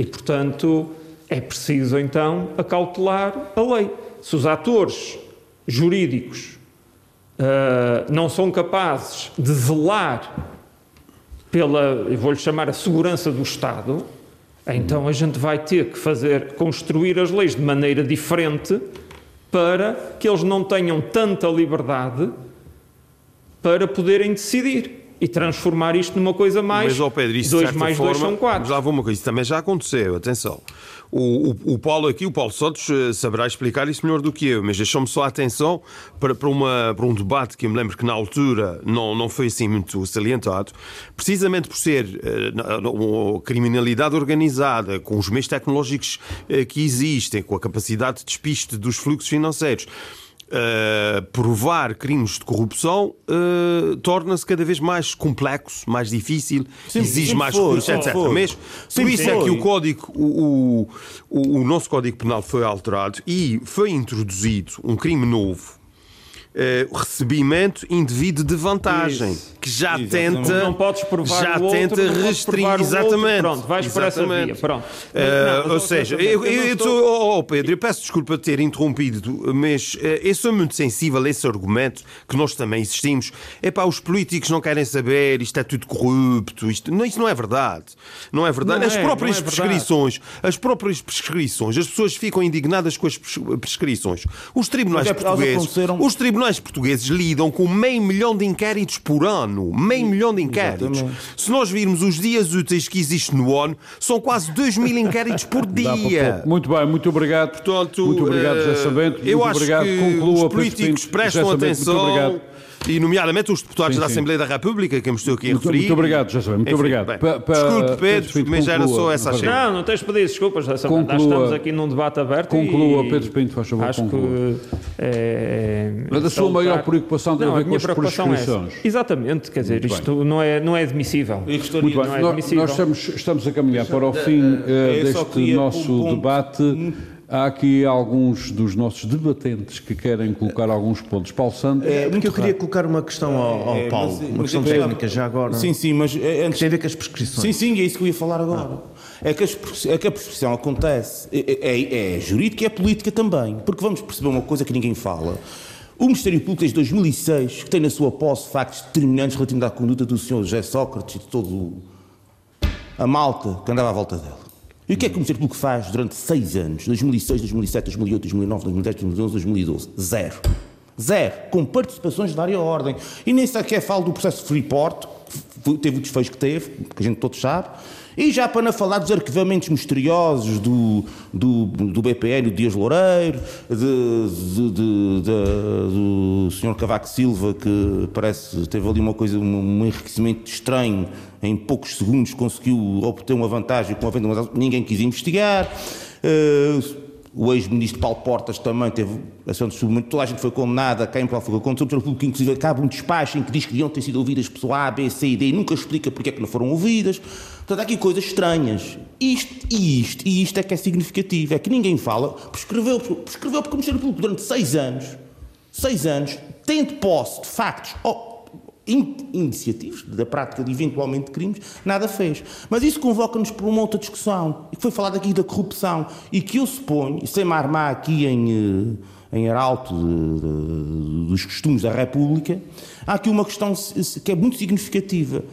E, portanto, é preciso então acautelar a lei. Se os atores jurídicos uh, não são capazes de zelar pela, vou-lhe chamar a segurança do Estado, então a gente vai ter que fazer, construir as leis de maneira diferente para que eles não tenham tanta liberdade para poderem decidir e transformar isto numa coisa mais. Mas, oh Pedro, isso 2 mais 2 são 4. Já vou uma coisa, isso também já aconteceu, atenção. O, o, o, Paulo aqui, o Paulo Santos, eh, saberá explicar isso melhor do que eu, mas deixou-me só a atenção para, para, uma, para um debate que eu me lembro que na altura não, não foi assim muito salientado, precisamente por ser uh, criminalidade organizada, com os meios tecnológicos uh, que existem, com a capacidade de despiste dos fluxos financeiros uh, provar crimes de corrupção uh, torna-se cada vez mais complexo, mais difícil, sim, exige sim mais recursos, etc. Foi. Mas por isso foi. é que o código, o, o, o nosso código penal foi alterado e foi introduzido um crime novo uh, recebimento indevido de vantagem, Isso. que já exatamente. tenta não podes provar já outro, tenta restringir exatamente. Pronto, vais exatamente. para essa via. Pronto. Uh, não, ou seja, eu, eu, eu estou... oh, oh, Pedro, eu peço desculpa de ter interrompido, mas uh, eu sou muito sensível a esse argumento que nós também existimos. É para os políticos não querem saber, isto é tudo corrupto, isto não, isso não é verdade. Não é verdade. Não as é, próprias é prescrições, verdade. as próprias prescrições, as pessoas ficam indignadas com as prescrições. Os tribunais é portugueses, os tribunais tribunais portugueses lidam com meio milhão de inquéritos por ano. Meio milhão de inquéritos. Exatamente. Se nós virmos os dias úteis que existem no ONU, são quase 2 mil inquéritos por dia. Muito bem, muito obrigado. Portanto, muito obrigado, José Sabento. Eu muito acho obrigado. que Conclua, os políticos prestam atenção e nomeadamente os deputados sim, da Assembleia sim. da República, que eu estou aqui a referir. Muito obrigado, José, muito Enfim, obrigado. Bem, pa, pa, Desculpe, Pedro, mas era só essa a Não, não tens de pedir desculpas, José conclua, estamos aqui num debate aberto. Conclua, e... Pedro Pinto, faz favor, Acho conclua. que é, Mas a sua maior preocupação tem a ver com as prescrições. É exatamente, quer dizer, muito isto não é, não é admissível. Muito bem, é nós, nós estamos, estamos a caminhar para o fim uh, deste nosso debate. Há aqui alguns dos nossos debatentes que querem colocar alguns pontos. Paulo Santos. É, porque eu queria colocar uma questão ao, ao é, Paulo, mas, uma mas questão técnica já agora. Sim, sim, mas é, antes... que tem a ver com as prescrições. Sim, sim, é isso que eu ia falar agora. Ah. É, que é que a prescrição acontece, é, é, é jurídica e é política também. Porque vamos perceber uma coisa que ninguém fala. O Ministério Público desde 2006, que tem na sua posse factos determinantes relativamente à conduta do Sr. José Sócrates e de todo a malta que andava à volta dele. E o que é que o Ministério Público faz durante seis anos? 2006, 2007, 2008, 2009, 2010, 2011, 2012? Zero. Zero. Com participações de várias ordem. E nem sequer falo do processo Freeport, que teve o desfecho que teve, que a gente todos sabe. E já para não falar dos arquivamentos misteriosos do, do, do BPN, do Dias Loureiro, de, de, de, do Sr. Cavaco Silva, que parece teve ali uma coisa, um enriquecimento estranho, em poucos segundos conseguiu obter uma vantagem com a venda, mas ninguém quis investigar. Uh, o ex-ministro Paulo Portas também teve ação de submento, toda a gente foi condenada, quem foi condenado, o público, inclusive acaba um despacho em que diz que deviam ter sido ouvidas pessoas A, B, C e D e nunca explica porque é que não foram ouvidas. Portanto, há aqui coisas estranhas. Isto e isto, e isto é que é significativo, é que ninguém fala, prescreveu, prescreveu porque o Ministério Público durante seis anos, seis anos, tendo posse de factos iniciativos da prática de eventualmente crimes, nada fez. Mas isso convoca-nos para uma outra discussão, e que foi falado aqui da corrupção, e que eu suponho, sem me armar aqui em, eh, em arauto de, de, dos costumes da República, há aqui uma questão que é muito significativa.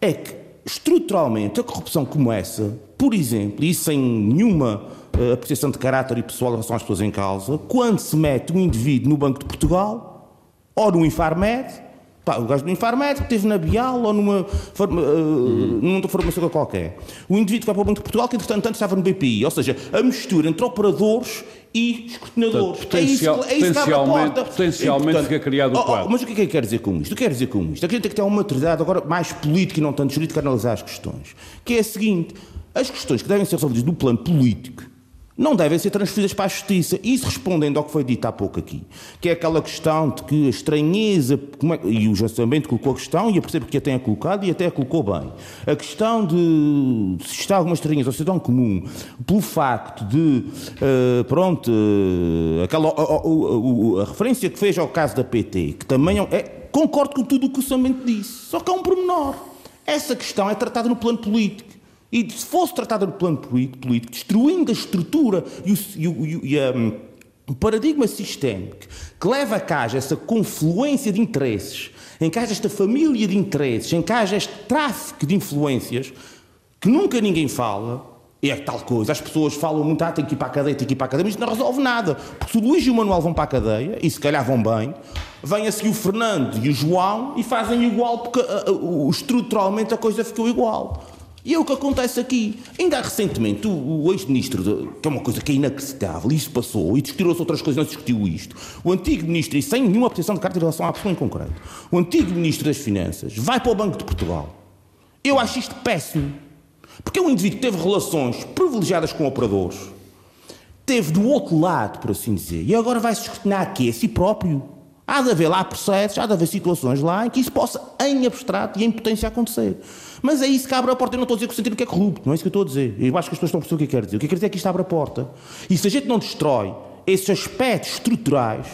É que, estruturalmente, a corrupção como essa, por exemplo, e sem nenhuma uh, apreciação de caráter e pessoal em relação às pessoas em causa, quando se mete um indivíduo no Banco de Portugal, ou no Infarmed, Pá, o gajo do Infarmed esteve na Bial ou numa, forma, uh, uhum. numa formação qualquer. O indivíduo que vai para o Banco de Portugal, que entretanto estava no BPI. Ou seja, a mistura entre operadores e escrutinadores. Portanto, potencial, é isso, é isso a porta. Potencialmente e, portanto, fica criado o oh, oh, Mas o que é que eu quero dizer com isto? O que quero dizer com isto? É que a gente tem que ter uma maturidade agora mais política e não tanto jurídica a analisar as questões. Que é a seguinte, as questões que devem ser resolvidas no plano político não devem ser transferidas para a justiça. Isso respondendo ao que foi dito há pouco aqui, que é aquela questão de que a estranheza, é, e o justamente colocou a questão, e eu percebo que a tenha colocado e até a colocou bem, a questão de se está alguma estranheza ao cidadão comum, pelo facto de, uh, pronto, uh, aquela, uh, a referência que fez ao caso da PT, que também é, é concordo com tudo o que o Samento disse, só que há um pormenor. Essa questão é tratada no plano político. E se fosse tratada no plano político, destruindo a estrutura e o, e o, e a, um, o paradigma sistémico que leva a casa essa confluência de interesses, em haja esta família de interesses, em haja este tráfico de influências, que nunca ninguém fala, é tal coisa. As pessoas falam muito, ah, tem que ir para a cadeia, tem que ir para a cadeia, mas não resolve nada. Porque se o Luís e o Manuel vão para a cadeia, e se calhar vão bem, vem a seguir o Fernando e o João e fazem igual, porque uh, uh, estruturalmente a coisa ficou igual. E é o que acontece aqui. Ainda recentemente, o, o ex-ministro, que é uma coisa que é inacreditável, isso passou, e discutiram-se outras coisas, não se discutiu isto. O antigo ministro, e sem nenhuma proteção de carta em relação à pessoa em concreto, o antigo ministro das Finanças vai para o Banco de Portugal. Eu acho isto péssimo. Porque é um indivíduo que teve relações privilegiadas com operadores, teve do outro lado, por assim dizer, e agora vai-se escrutinar aqui a si próprio. Há de haver lá processos, há de haver situações lá em que isso possa, em abstrato e em potência, acontecer. Mas é isso que abre a porta. Eu não estou a dizer que o sentido que é corrupto, não é isso que eu estou a dizer. Eu acho que as pessoas estão a perceber o que eu quero dizer. O que eu quero dizer é que isto abre a porta. E se a gente não destrói esses aspectos estruturais,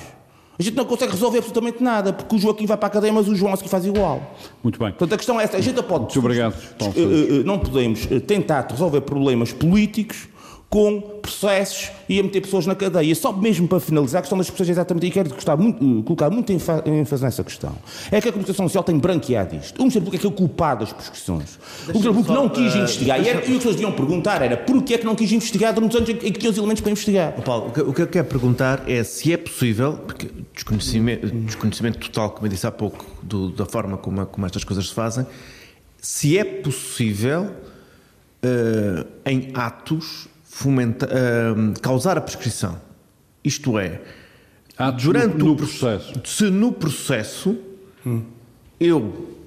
a gente não consegue resolver absolutamente nada, porque o Joaquim vai para a cadeia, mas o João se faz igual. Muito bem. Portanto, a questão é esta. A gente pode. Muito obrigado. Eh, eh, não podemos eh, tentar resolver problemas políticos com processos e a meter pessoas na cadeia. Só mesmo para finalizar, a questão das pessoas é exatamente, e quero muito, eh, colocar muito ênfase nessa questão, é que a comunicação social tem branqueado isto. O Ministério Público é, é o culpado das prescrições. o Ministério Público não quis uh, investigar. E, era, e o que as pessoas deviam perguntar era porquê é que não quis investigar durante os anos em que tinha os elementos para investigar. Paulo, o que eu quero perguntar é se é possível, porque desconhecimento, desconhecimento total, como eu disse há pouco, do, da forma como, como estas coisas se fazem, se é possível uh, em atos fomenta, uh, causar a prescrição. Isto é, durante no, no o processo. Se no processo hum. eu,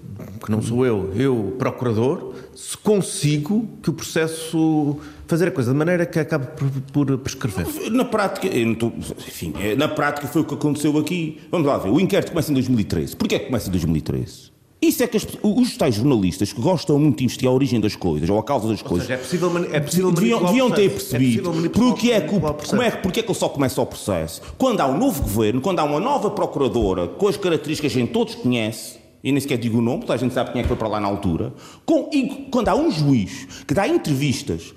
que não sou eu, eu, procurador, se consigo que o processo fazer a coisa de maneira que acabe por, por prescrever. Na prática, estou, enfim, é, na prática foi o que aconteceu aqui. Vamos lá ver, o inquérito começa em 2013. Porquê é que começa em 2013? Isso é que as, os tais jornalistas que gostam muito de investigar a origem das coisas ou a causa das coisas seja, é possível, é possível deviam, deviam ter é percebido é porque é que, como é, porque é que ele só começa o processo. Quando há um novo governo, quando há uma nova procuradora com as características que a gente todos conhece, e nem sequer digo o nome, toda a gente sabe quem é que foi para lá na altura, com, e quando há um juiz que dá entrevistas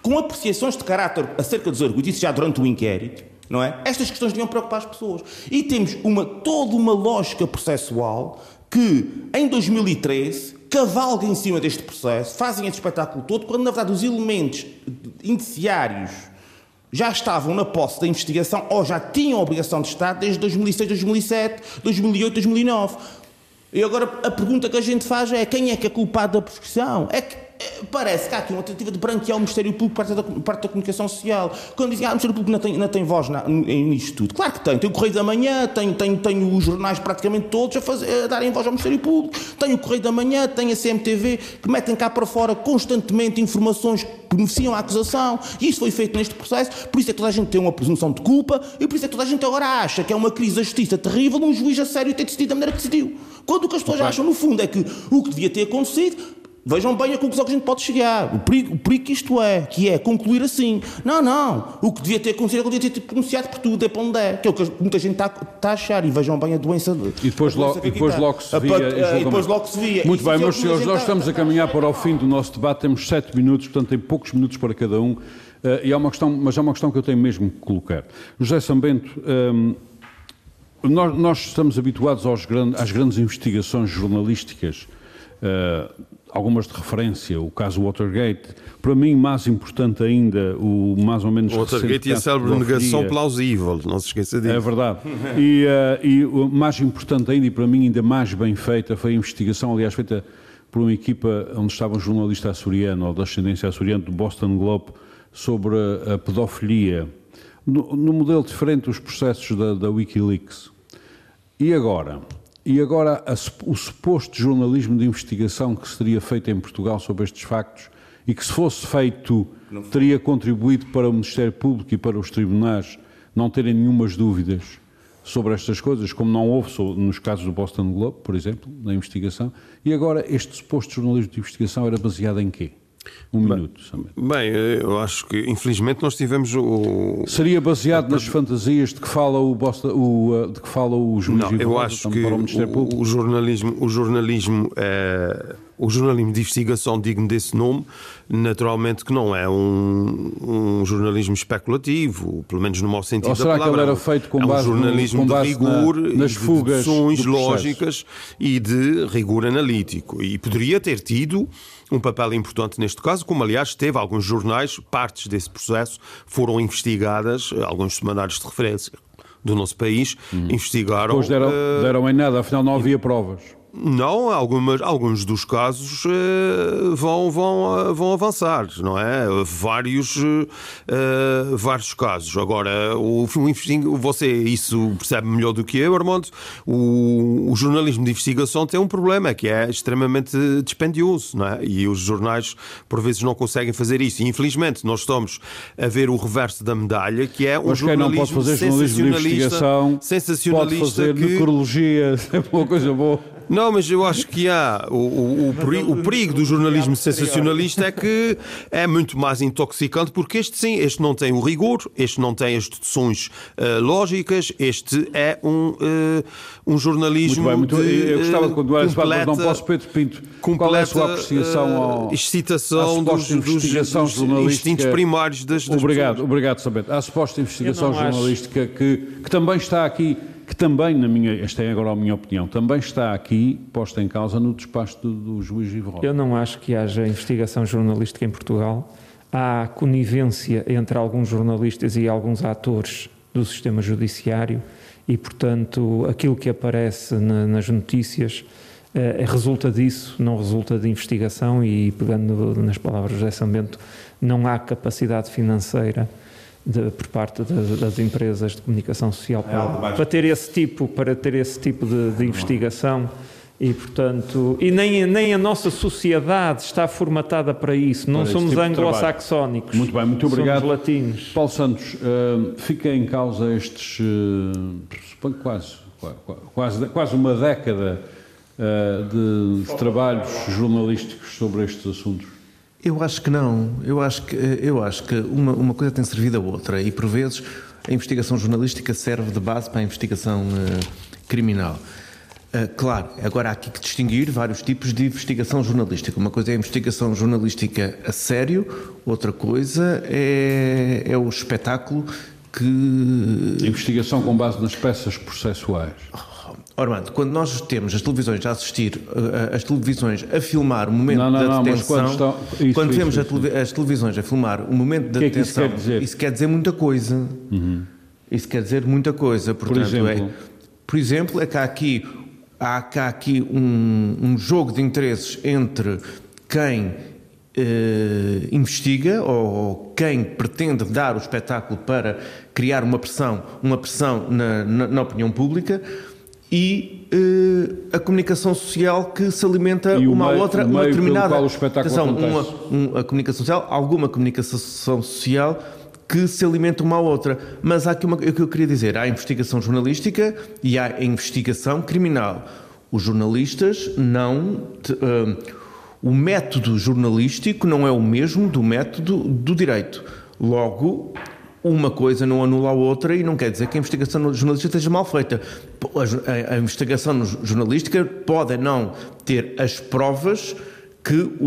com apreciações de caráter acerca dos arguidos, isso já durante o inquérito, não é? Estas questões deviam preocupar as pessoas. E temos uma, toda uma lógica processual que, em 2013, cavalga em cima deste processo, fazem esse espetáculo todo, quando, na verdade, os elementos indiciários já estavam na posse da investigação ou já tinham a obrigação de estar desde 2006, 2007, 2008, 2009. E agora a pergunta que a gente faz é quem é que é culpado da prescrição? É que parece que há aqui uma tentativa de branquear o Ministério Público parte da, parte da comunicação social. Quando dizem que ah, o Ministério Público não tem, não tem voz na, nisto tudo. Claro que tem. Tem o Correio da Manhã, tem, tem, tem os jornais praticamente todos a, fazer, a darem voz ao Ministério Público. Tem o Correio da Manhã, tem a CMTV, que metem cá para fora constantemente informações que beneficiam a acusação. E isso foi feito neste processo. Por isso é que toda a gente tem uma presunção de culpa e por isso é que toda a gente agora acha que é uma crise da justiça terrível um juiz a sério ter decidido da maneira que decidiu. Quando o que as pessoas acham, no fundo, é que o que devia ter acontecido Vejam bem a conclusão que a gente pode chegar. O perigo, o perigo que isto é, que é concluir assim. Não, não. O que devia ter acontecido é que devia ter pronunciado por tudo, é para onde é. Que é o que muita gente está, está a achar. E vejam bem a doença. E depois, lo, e depois logo se via. E depois logo se via. Muito bem, meus senhores, nós estamos a caminhar para o fim do nosso debate. Temos sete minutos, portanto, tem poucos minutos para cada um. Uh, e há uma questão, mas há uma questão que eu tenho mesmo que colocar. José Sambento. Um, nós, nós, estamos habituados aos, às grandes investigações jornalísticas uh, algumas de referência, o caso Watergate, para mim mais importante ainda, o mais ou menos Watergate e a célebre negação plausível, não se esqueça disso. É verdade. e, uh, e o mais importante ainda, e para mim ainda mais bem feita, foi a investigação, aliás, feita por uma equipa onde estava um jornalista açoriano, ou da ascendência açoriana, do Boston Globe, sobre a, a pedofilia, no, no, modelo diferente dos processos da, da Wikileaks. E agora, e agora, o suposto jornalismo de investigação que se teria feito em Portugal sobre estes factos e que, se fosse feito, teria contribuído para o Ministério Público e para os tribunais não terem nenhumas dúvidas sobre estas coisas, como não houve nos casos do Boston Globe, por exemplo, na investigação. E agora, este suposto jornalismo de investigação era baseado em quê? Um bem, minuto, somente. Bem, eu acho que infelizmente nós tivemos o. Seria baseado nas fantasias de que fala o, Bosta, o uh, de que fala o juiz Não, eu acho que o, o, jornalismo, o jornalismo é o jornalismo de investigação digno desse nome, naturalmente que não é um, um jornalismo especulativo, pelo menos no mau sentido Ou será da palavra. que ele era feito com base é um jornalismo no, de rigor, na, nas de fugas deduções lógicas e de rigor analítico. E poderia ter tido um papel importante neste caso, como aliás teve alguns jornais, partes desse processo foram investigadas, alguns semanários de referência do nosso país, uhum. investigaram. Pois deram, uh, deram em nada, afinal não havia provas. Não, algumas, alguns dos casos uh, vão, vão, uh, vão avançar, não é? Vários, uh, vários casos. Agora, o, o, você isso percebe melhor do que eu, Armando. O, o, jornalismo de investigação tem um problema, que é extremamente dispendioso, não é? E os jornais, por vezes, não conseguem fazer isso. E, infelizmente, nós estamos a ver o reverso da medalha, que é um Mas jornalismo, não pode fazer jornalismo de investigação, sensacionalista. Pode fazer que... necrologia, é uma coisa boa. Não, mas eu acho que há. O, o, o, perigo, o, perigo, do jornalismo sensacionalista é que é muito mais intoxicante, porque este sim, este não tem o rigor, este não tem as deduções uh, lógicas, este é um, uh, um jornalismo. Muito bem, muito, de, eu gostava de continuar esse mas não posso, Pedro Pinto. Qual é a sua apreciação ao, excitação dos, investigação dos instintos primários das, das Obrigado, pessoas. obrigado, Sabete. Há suposta investigação jornalística que, que também está aqui também, na minha, esta é agora a minha opinião, também está aqui posta em causa no despacho do, do juiz Ivo Eu não acho que haja investigação jornalística em Portugal. Há conivência entre alguns jornalistas e alguns atores do sistema judiciário e, portanto, aquilo que aparece na, nas notícias eh, resulta disso, não resulta de investigação e, pegando nas palavras de José Sambento, não há capacidade financeira de, por parte de, das empresas de comunicação social é para, para, ter esse tipo, para ter esse tipo de, de investigação. E portanto e nem nem a nossa sociedade está formatada para isso. Não para somos tipo anglo-saxónicos. Muito bem muito obrigado. somos latinos. Paulo Santos uh, fica em causa estes uh, quase quase quase uma década de, de trabalhos jornalísticos sobre estes assuntos? Eu acho que não. Eu acho que, eu acho que uma, uma coisa tem servido a outra e, por vezes, a investigação jornalística serve de base para a investigação uh, criminal. Uh, claro, agora há aqui que distinguir vários tipos de investigação jornalística. Uma coisa é a investigação jornalística a sério, outra coisa é, é o espetáculo que. Investigação com base nas peças processuais. Armando, quando nós temos as televisões a assistir, uh, as televisões a filmar o momento não, não, da não, detenção, quando, estão... isso, quando isso, vemos isso, as televisões a filmar o momento da que detenção, é que isso, quer dizer? isso quer dizer muita coisa. Uhum. Isso quer dizer muita coisa. Portanto, por exemplo, é, por exemplo, é que há aqui, há cá aqui um, um jogo de interesses entre quem eh, investiga ou quem pretende dar o espetáculo para criar uma pressão, uma pressão na, na, na opinião pública e uh, a comunicação social que se alimenta uma meio, outra, uma determinada. Atenção, uma, um, a comunicação social, alguma comunicação social que se alimenta uma à outra. Mas há aqui uma, o que eu queria dizer: há investigação jornalística e há investigação criminal. Os jornalistas não. Te, uh, o método jornalístico não é o mesmo do método do direito. Logo, uma coisa não anula a outra e não quer dizer que a investigação jornalística esteja mal feita. A, a, a investigação jornalística pode não ter as provas que o,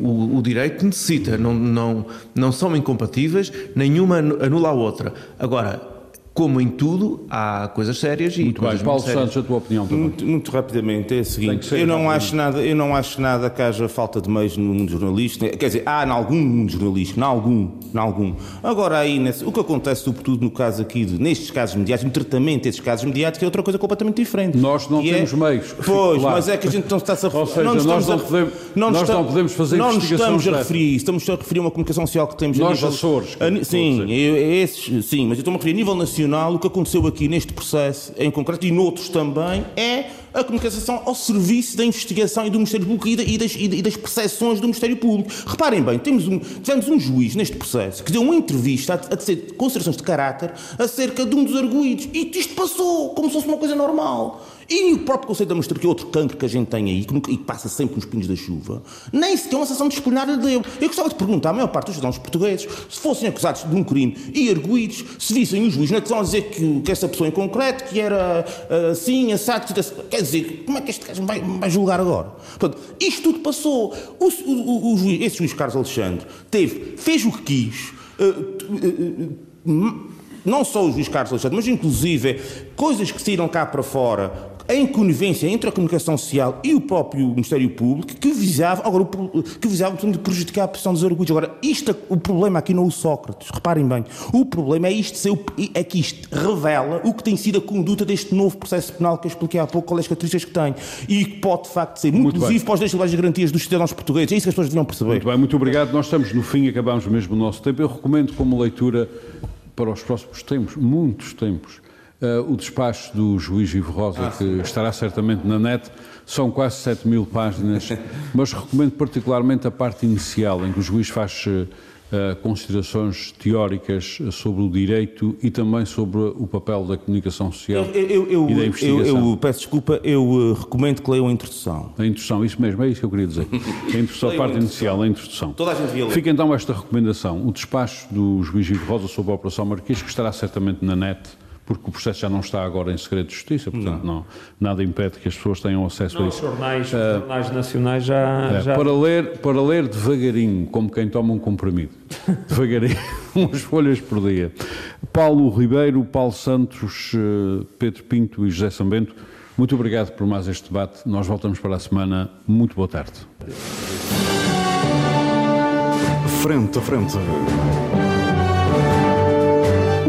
o, o, direito necessita. Não, não, não são incompatíveis, nenhuma anula a outra. Agora, como em tudo, há coisas sérias e muito coisas bem. Paulo muito sérias. Santos, a tua opinião também. Muito, muito rapidamente, é o seguinte, eu não, acho nada, eu não acho nada que haja falta de meios no mundo jornalístico, quer dizer, há em algum mundo jornalístico, em algum, em algum. Agora aí, nesse, o que acontece sobretudo no caso aqui, de, nestes casos mediáticos, no tratamento destes casos mediáticos, é outra coisa completamente diferente. Nós não temos é, meios. Pois, claro. mas é que a gente não está-se a Ou seja, não nós, não, a, podemos, não nós não podemos fazer não investigação estamos a referir isso, estamos a referir a uma comunicação social que temos nós a nível... Açores. A, sim, eu, esses, sim, mas eu estou-me a referir a nível nacional, o que aconteceu aqui neste processo em concreto e noutros também é a comunicação ao serviço da investigação e do Ministério Público e, e, das, e das percepções do Ministério Público. Reparem bem, temos um, tivemos um juiz neste processo que deu uma entrevista a, a dizer considerações de caráter acerca de um dos arguídos e isto passou como se fosse uma coisa normal. E o próprio Conselho da Magistratura, que é outro cancro que a gente tem aí, que, nunca, e que passa sempre nos pinhos da chuva, nem sequer uma sessão disciplinar deu. Eu gostava de perguntar à maior parte dos cidadãos portugueses, se fossem acusados de um crime e arguídos, se vissem o juiz na decisão a dizer que, que essa pessoa em concreto, que era assim, assado, quer dizer, como é que este gajo vai, vai julgar agora? Portanto, isto tudo passou. O, o, o, juiz, esse juiz Carlos Alexandre teve, fez o que quis. Uh, uh, uh, não só o juiz Carlos Alexandre, mas inclusive coisas que saíram cá para fora, em conivência entre a comunicação social e o próprio Ministério Público, que visava, agora, que visava de prejudicar a posição dos arguidos. Agora, isto, o problema aqui não é o Sócrates, reparem bem, o problema é, isto é que isto revela o que tem sido a conduta deste novo processo penal que eu expliquei há pouco, qual é as características que tem, e que pode, de facto, ser muito, muito inclusivo para os direitos e garantias dos cidadãos portugueses. É isso que as pessoas deviam perceber. Muito bem, muito obrigado. Nós estamos no fim, acabamos mesmo o nosso tempo. Eu recomendo como leitura para os próximos tempos, muitos tempos, o despacho do juiz Ivo Rosa, ah, que estará certamente na net. São quase 7 mil páginas, mas recomendo particularmente a parte inicial, em que o juiz faz uh, considerações teóricas sobre o direito e também sobre o papel da comunicação social eu, eu, e da investigação. Eu, eu, peço desculpa, eu uh, recomendo que leiam a introdução. A introdução, isso mesmo, é isso que eu queria dizer. A introdução, a parte inicial, a introdução. Toda a gente via ler. Fica então esta recomendação, o despacho do juiz Ivo Rosa sobre a Operação Marquês, que estará certamente na net porque o processo já não está agora em segredo de justiça, portanto não. não nada impede que as pessoas tenham acesso não, a isso. Os jornais, uh, jornais nacionais já, é, já... Para, ler, para ler devagarinho, como quem toma um comprimido. devagarinho, umas folhas por dia. Paulo Ribeiro, Paulo Santos, uh, Pedro Pinto e José Sambento, muito obrigado por mais este debate. Nós voltamos para a semana. Muito boa tarde. Frente a frente.